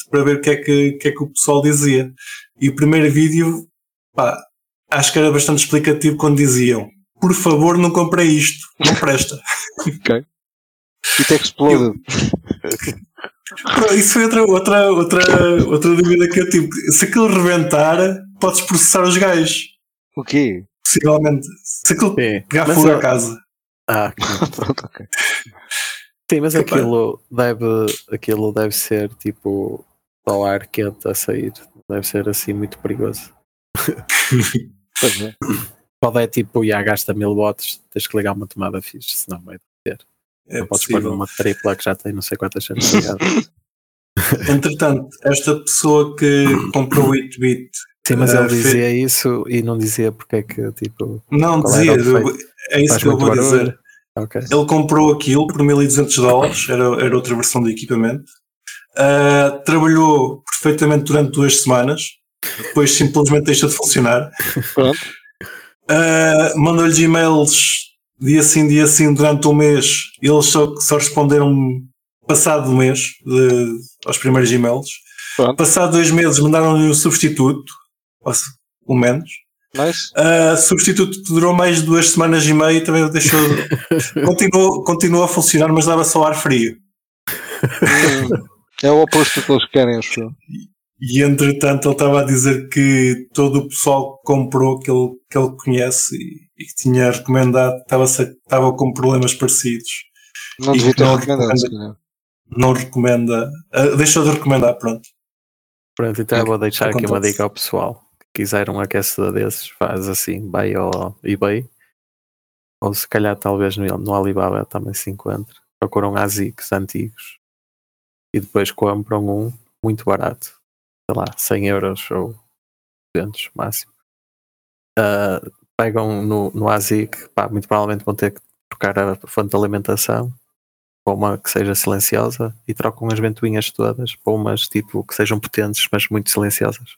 para ver o que é que, o que é que o pessoal dizia. E o primeiro vídeo, pá, acho que era bastante explicativo quando diziam: Por favor, não comprei isto, não presta. It exploded. Pronto, Isso foi outra, outra, outra, outra dúvida que eu tive. Se aquilo rebentar, podes processar os gajos. O quê? Possivelmente. Se aquilo Sim, pegar fogo à casa. ah, Pronto, ok. sim, mas Capaz. aquilo deve, aquilo deve ser tipo só ar quente a sair. Deve ser assim muito perigoso. Pois é. Pode é tipo, já gasta mil watts, tens que ligar uma tomada fixe, senão vai. É não podes pôr numa tripla que já tem não sei quantas cenas ligadas. Entretanto, esta pessoa que comprou o 8-bit Sim, mas ele fe- dizia isso e não dizia porque é que tipo. Não, dizia, eu- é isso Faz que eu vou barulho. dizer. Ok. Ele comprou aquilo por 1200 dólares, era, era outra versão do equipamento. Ah, trabalhou perfeitamente durante duas semanas, depois simplesmente deixa de funcionar. Ah, Mandou-lhes e-mails dia sim, dia sim, durante um mês. Eles só, só responderam passado o mês de- aos primeiros e-mails. Pronto. Passado dois meses mandaram-lhe um substituto, pelo menos. Nice. Uh, substituto que durou mais de duas semanas e meia e também deixou. continuou, continuou a funcionar, mas dava só ar frio. Hum, É o oposto do que eles querem, acho eu. E entretanto ele estava a dizer que todo o pessoal que comprou, que ele, que ele conhece e, e que tinha recomendado, estava, estava com problemas parecidos. Não devia ter não recomendado, calhar. Não recomenda. uh, deixou de recomendar, pronto. Pronto, então eu vou deixar aqui uma dica ao pessoal. Quiser um aquecedor desses, faz assim, vai ao eBay. Ou se calhar talvez no, no Alibaba também se encontre. Procuram ASICs antigos. E depois compram um muito barato. Sei lá, 100 euros ou 200 máximo. Ah, pegam no, no ASIC, pá, muito provavelmente vão ter que trocar a fonte de alimentação para uma que seja silenciosa e trocam as ventoinhas todas para umas tipo que sejam potentes, mas muito silenciosas.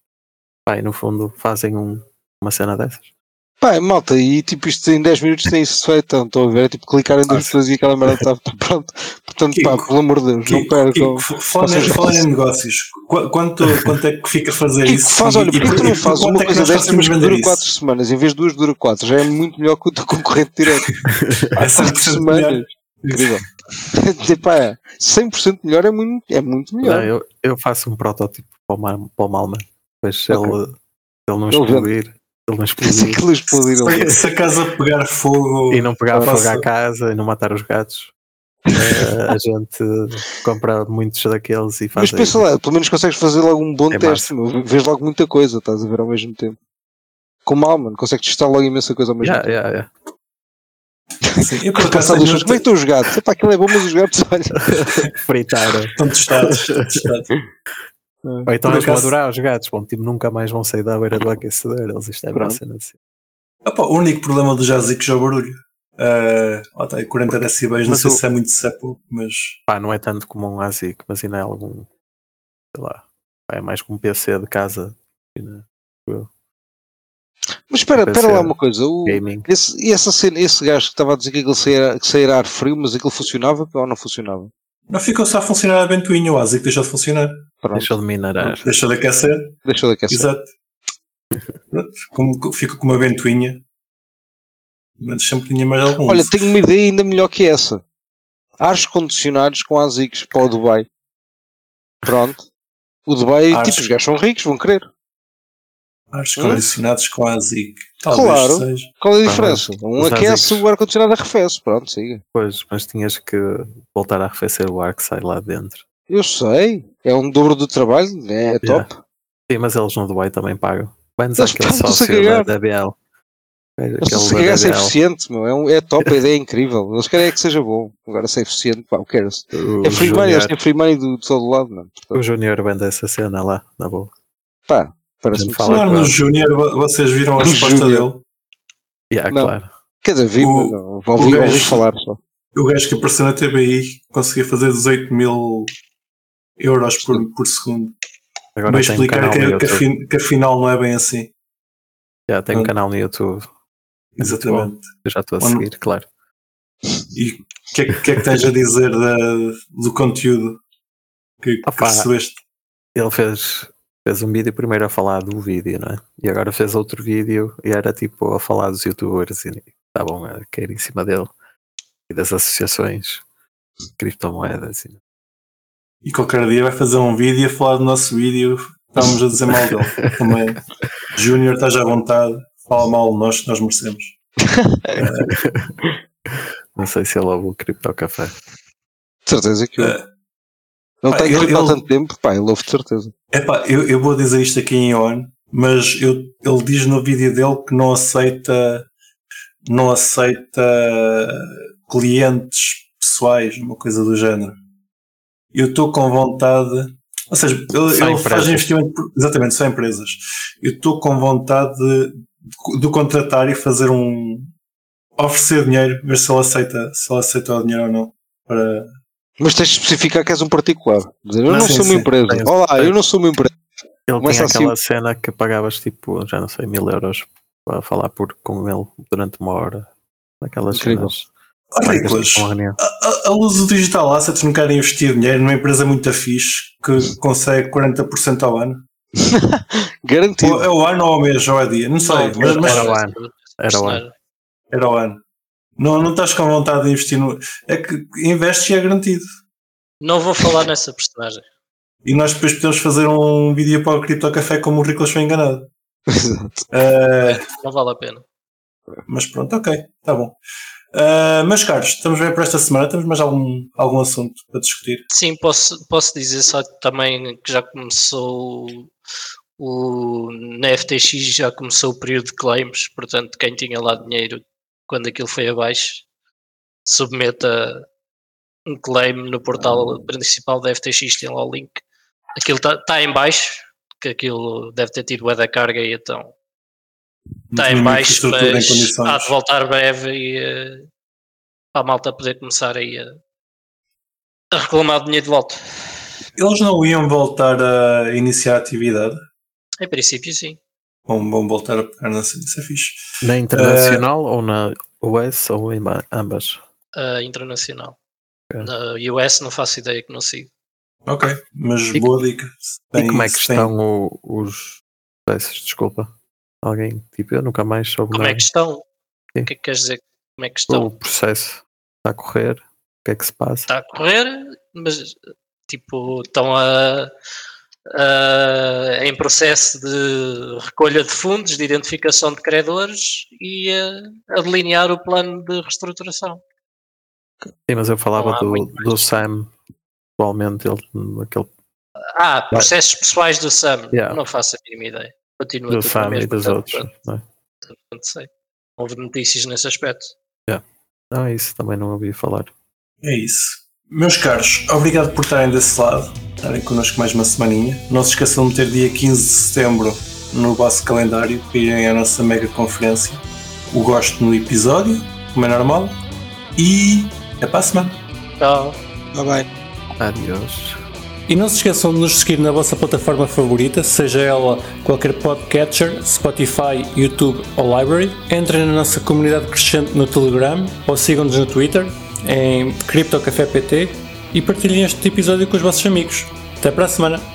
Pá, e no fundo fazem um- uma cena dessas. Pá, malta, e tipo isto em 10 minutos tem isso feito, então, estão a ver? É tipo clicar em duas pessoas e aquela merda está pronto. Portanto, pá, pelo amor de Deus, não percam. Falando falando em negócios, qu- quanto, quanto é que fica a fazer Kiko, isso? faz, olha, e porquê que por- tu não fazes uma é coisa dessas, mas que dura isso? 4 semanas, em vez de duas dura 4, já é muito melhor que o teu concorrente direto. É 100% semanas. melhor. Incrível. Epá, 100% melhor é muito, é muito melhor. Não, eu, eu faço um protótipo para o, Mal- para o Malman. Se Ok. ele, se ele não Ele explodir, se ele não Se explodir aquilo explodir ali. Se, se a casa pegar fogo. e não pegar Passa- fogo à casa e não matar os gatos, eh, a gente compra muitos daqueles e faz Mas pensa lá, pelo menos consegues fazer logo um bom É teste, vês logo muita coisa, estás a ver ao mesmo tempo. Com mal, mano, consegues testar logo imensa coisa ao mesmo Yeah, tempo. yeah, yeah. Sim, eu por acaso tenho- como é que estão os gatos? Epá, aquilo é bom, mas os gatos, olha. Fritar. estão testados. estão testados. Ou então eles vão adorar os gatos, bom, tipo, nunca mais vão sair da beira do aquecedor. Eles isto é uma cena assim. Opa, o único problema do Jazic é o barulho. Uh, ó, tá aí 40 decibéis, não sei o- se é muito se é pouco, mas Pá, não é tanto como um ASIC, mas ainda é algum. Sei lá. pá, É mais como um PC de casa. né, Mas espera, Deve espera lá uma coisa. O, Gaming. esse, e essa cena, esse gajo que estava a dizer que aquilo saía, que saía ar frio, mas aquilo funcionava ou não funcionava? Não ficou só a funcionar a ventoinha. O ASIC deixou de funcionar, Pronto, Deixou de minerar. deixou de aquecer. deixou de aquecer. Exato. Como, fica com uma ventoinha, mas sempre tinha mais algum. Olha, tenho uma ideia ainda melhor que essa. Ares condicionados com ASICs para o Dubai. Pronto. O Dubai, Ares. tipo, os gajos são ricos, vão querer. Ares Hum? condicionados ASIC. Talvez Claro. seja. Qual é a Ah, diferença? mas Um aquece, o ar-condicionado arrefece. Pronto, siga. Pois, mas tinhas que voltar a arrefecer o ar que sai lá dentro. Eu sei. É um dobro do trabalho. É, é Yeah. top. Sim, mas eles no Dubai também pagam. Vai-nos Eles aquele sócio da. Mas Aquele se da calhar é DBL. eficiente, meu. É, um- é top, a ideia é incrível. Eles querem é que seja bom. Agora se é eficiente, pá, o que é? O É free money, eles têm free money do, de todo lado, mano. O Júnior vende essa cena lá, na boa. Pá, Parece-me que. Falar no Júnior, vo- vocês viram a No resposta dele? Yeah, Não. claro. Quer dizer, vi, O- não, ouvi, gajo- falar só. O gajo que apareceu na TBI conseguia fazer 18 mil euros por, por segundo. Agora Vai um explicar canal que, no que, que afinal não é bem assim. Já tem um canal no YouTube. É Exatamente. Eu já estou a Onde- seguir, claro. E o que, é, que que é que tens a dizer da, do conteúdo que, que Opa. recebeste? Ele fez, fez um vídeo primeiro a falar do vídeo, não é? E agora fez outro vídeo e era tipo a falar dos youtubers e estavam a cair em cima dele e das associações de criptomoedas. E, E qualquer dia vai fazer um vídeo a falar do nosso vídeo. Estamos a dizer mal dele. Também. Júnior, estás à vontade. Fala mal de nós, que nós merecemos. não sei se ele ouve o Cripto Café. Certeza que eu. Eh, ele pá, está eu- inscrito há tanto tempo, pá, ele ouve de certeza. Epá, eu, eu vou dizer isto aqui em on, mas eu, ele diz no vídeo dele que não aceita não aceita clientes pessoais, uma coisa do género. Eu estou com vontade, ou seja, ele, ele faz investimento, por- exatamente, só empresas. Eu estou com vontade de, de o contratar e fazer um oferecer dinheiro, ver se ele aceita, se ele aceita o dinheiro ou não. Para, Mas tens de especificar que és um particular. Dizer, eu Não, não sim, sou uma sim. empresa. Tem- Olá, tem- eu não sou uma empresa. Ele Começa tinha assim- aquela cena que pagavas tipo, já não sei, mil euros para falar por, com ele durante uma hora. Aquelas Incrível. cenas. A, a, a luz do Digital Assets não querem investir dinheiro numa empresa muito fixe que consegue 40% ao ano. Garantido. Ou é o ano ou ao mês ou é dia, não sei, Não, mas, mas era o ano. Era o ano. era o ano. Não, não estás com vontade de investir no. É que investes e é garantido. Não vou falar nessa personagem. E nós depois podemos fazer um vídeo para o Cripto Café como o Ricolas foi enganado. Exato. Eh, Não vale a pena. mas pronto, ok, tá bom. Eh, meus caros, estamos bem para esta semana. Temos mais algum, algum assunto para discutir? Sim, posso, posso dizer só que também que já começou o na FTX já começou o período de claims, portanto quem tinha lá dinheiro quando aquilo foi abaixo submeta um claim no portal principal da FTX, tem lá o link. Aquilo está tá em baixo, que aquilo deve ter tido da carga e então está em baixo, mas há de voltar breve e eh, para a malta poder começar aí a, a reclamar o dinheiro de volta. Eles não iam voltar a iniciar a atividade? Em princípio, sim. Vão, vão voltar a pegar na isso é fixe. Na internacional ou na US ou em ba- ambas? A internacional. Ok. Na US não faço ideia que não sigo. Ok, mas E- boa dica. Se e tem- como é que tem- estão o- os processos? Desculpa. Alguém, tipo, eu nunca mais soube Como é nada. que estão? Sim. O que é que queres dizer? Como é que O estão? processo está a correr? O que é que se passa? Está a correr, mas tipo, estão a, a- em processo de recolha de fundos, de identificação de credores e a, a delinear o plano de reestruturação. Sim, mas eu falava do, do Sam. Atualmente, ele, aquele Ah, processos pessoais do SAM. Yeah. Não faço a mínima ideia. Continua do Sam e dos outros. Não, é? Não sei. Não houve notícias nesse aspecto. Ah, isso também não ouvi falar. É isso. Meus caros, obrigado por estarem desse lado, estarem connosco mais uma semaninha. Não se esqueçam de meter dia 15 de setembro no vosso calendário para irem à nossa mega conferência. O gosto no episódio, como é normal. E até para a semana. Tchau. Bye bye. Adiós. E não se esqueçam de nos seguir na vossa plataforma favorita, seja ela qualquer podcatcher, Spotify, YouTube ou Library. Entrem na nossa comunidade crescente no Telegram ou sigam-nos no Twitter em CryptoCafé PT e partilhem este episódio com os vossos amigos. Até para a semana!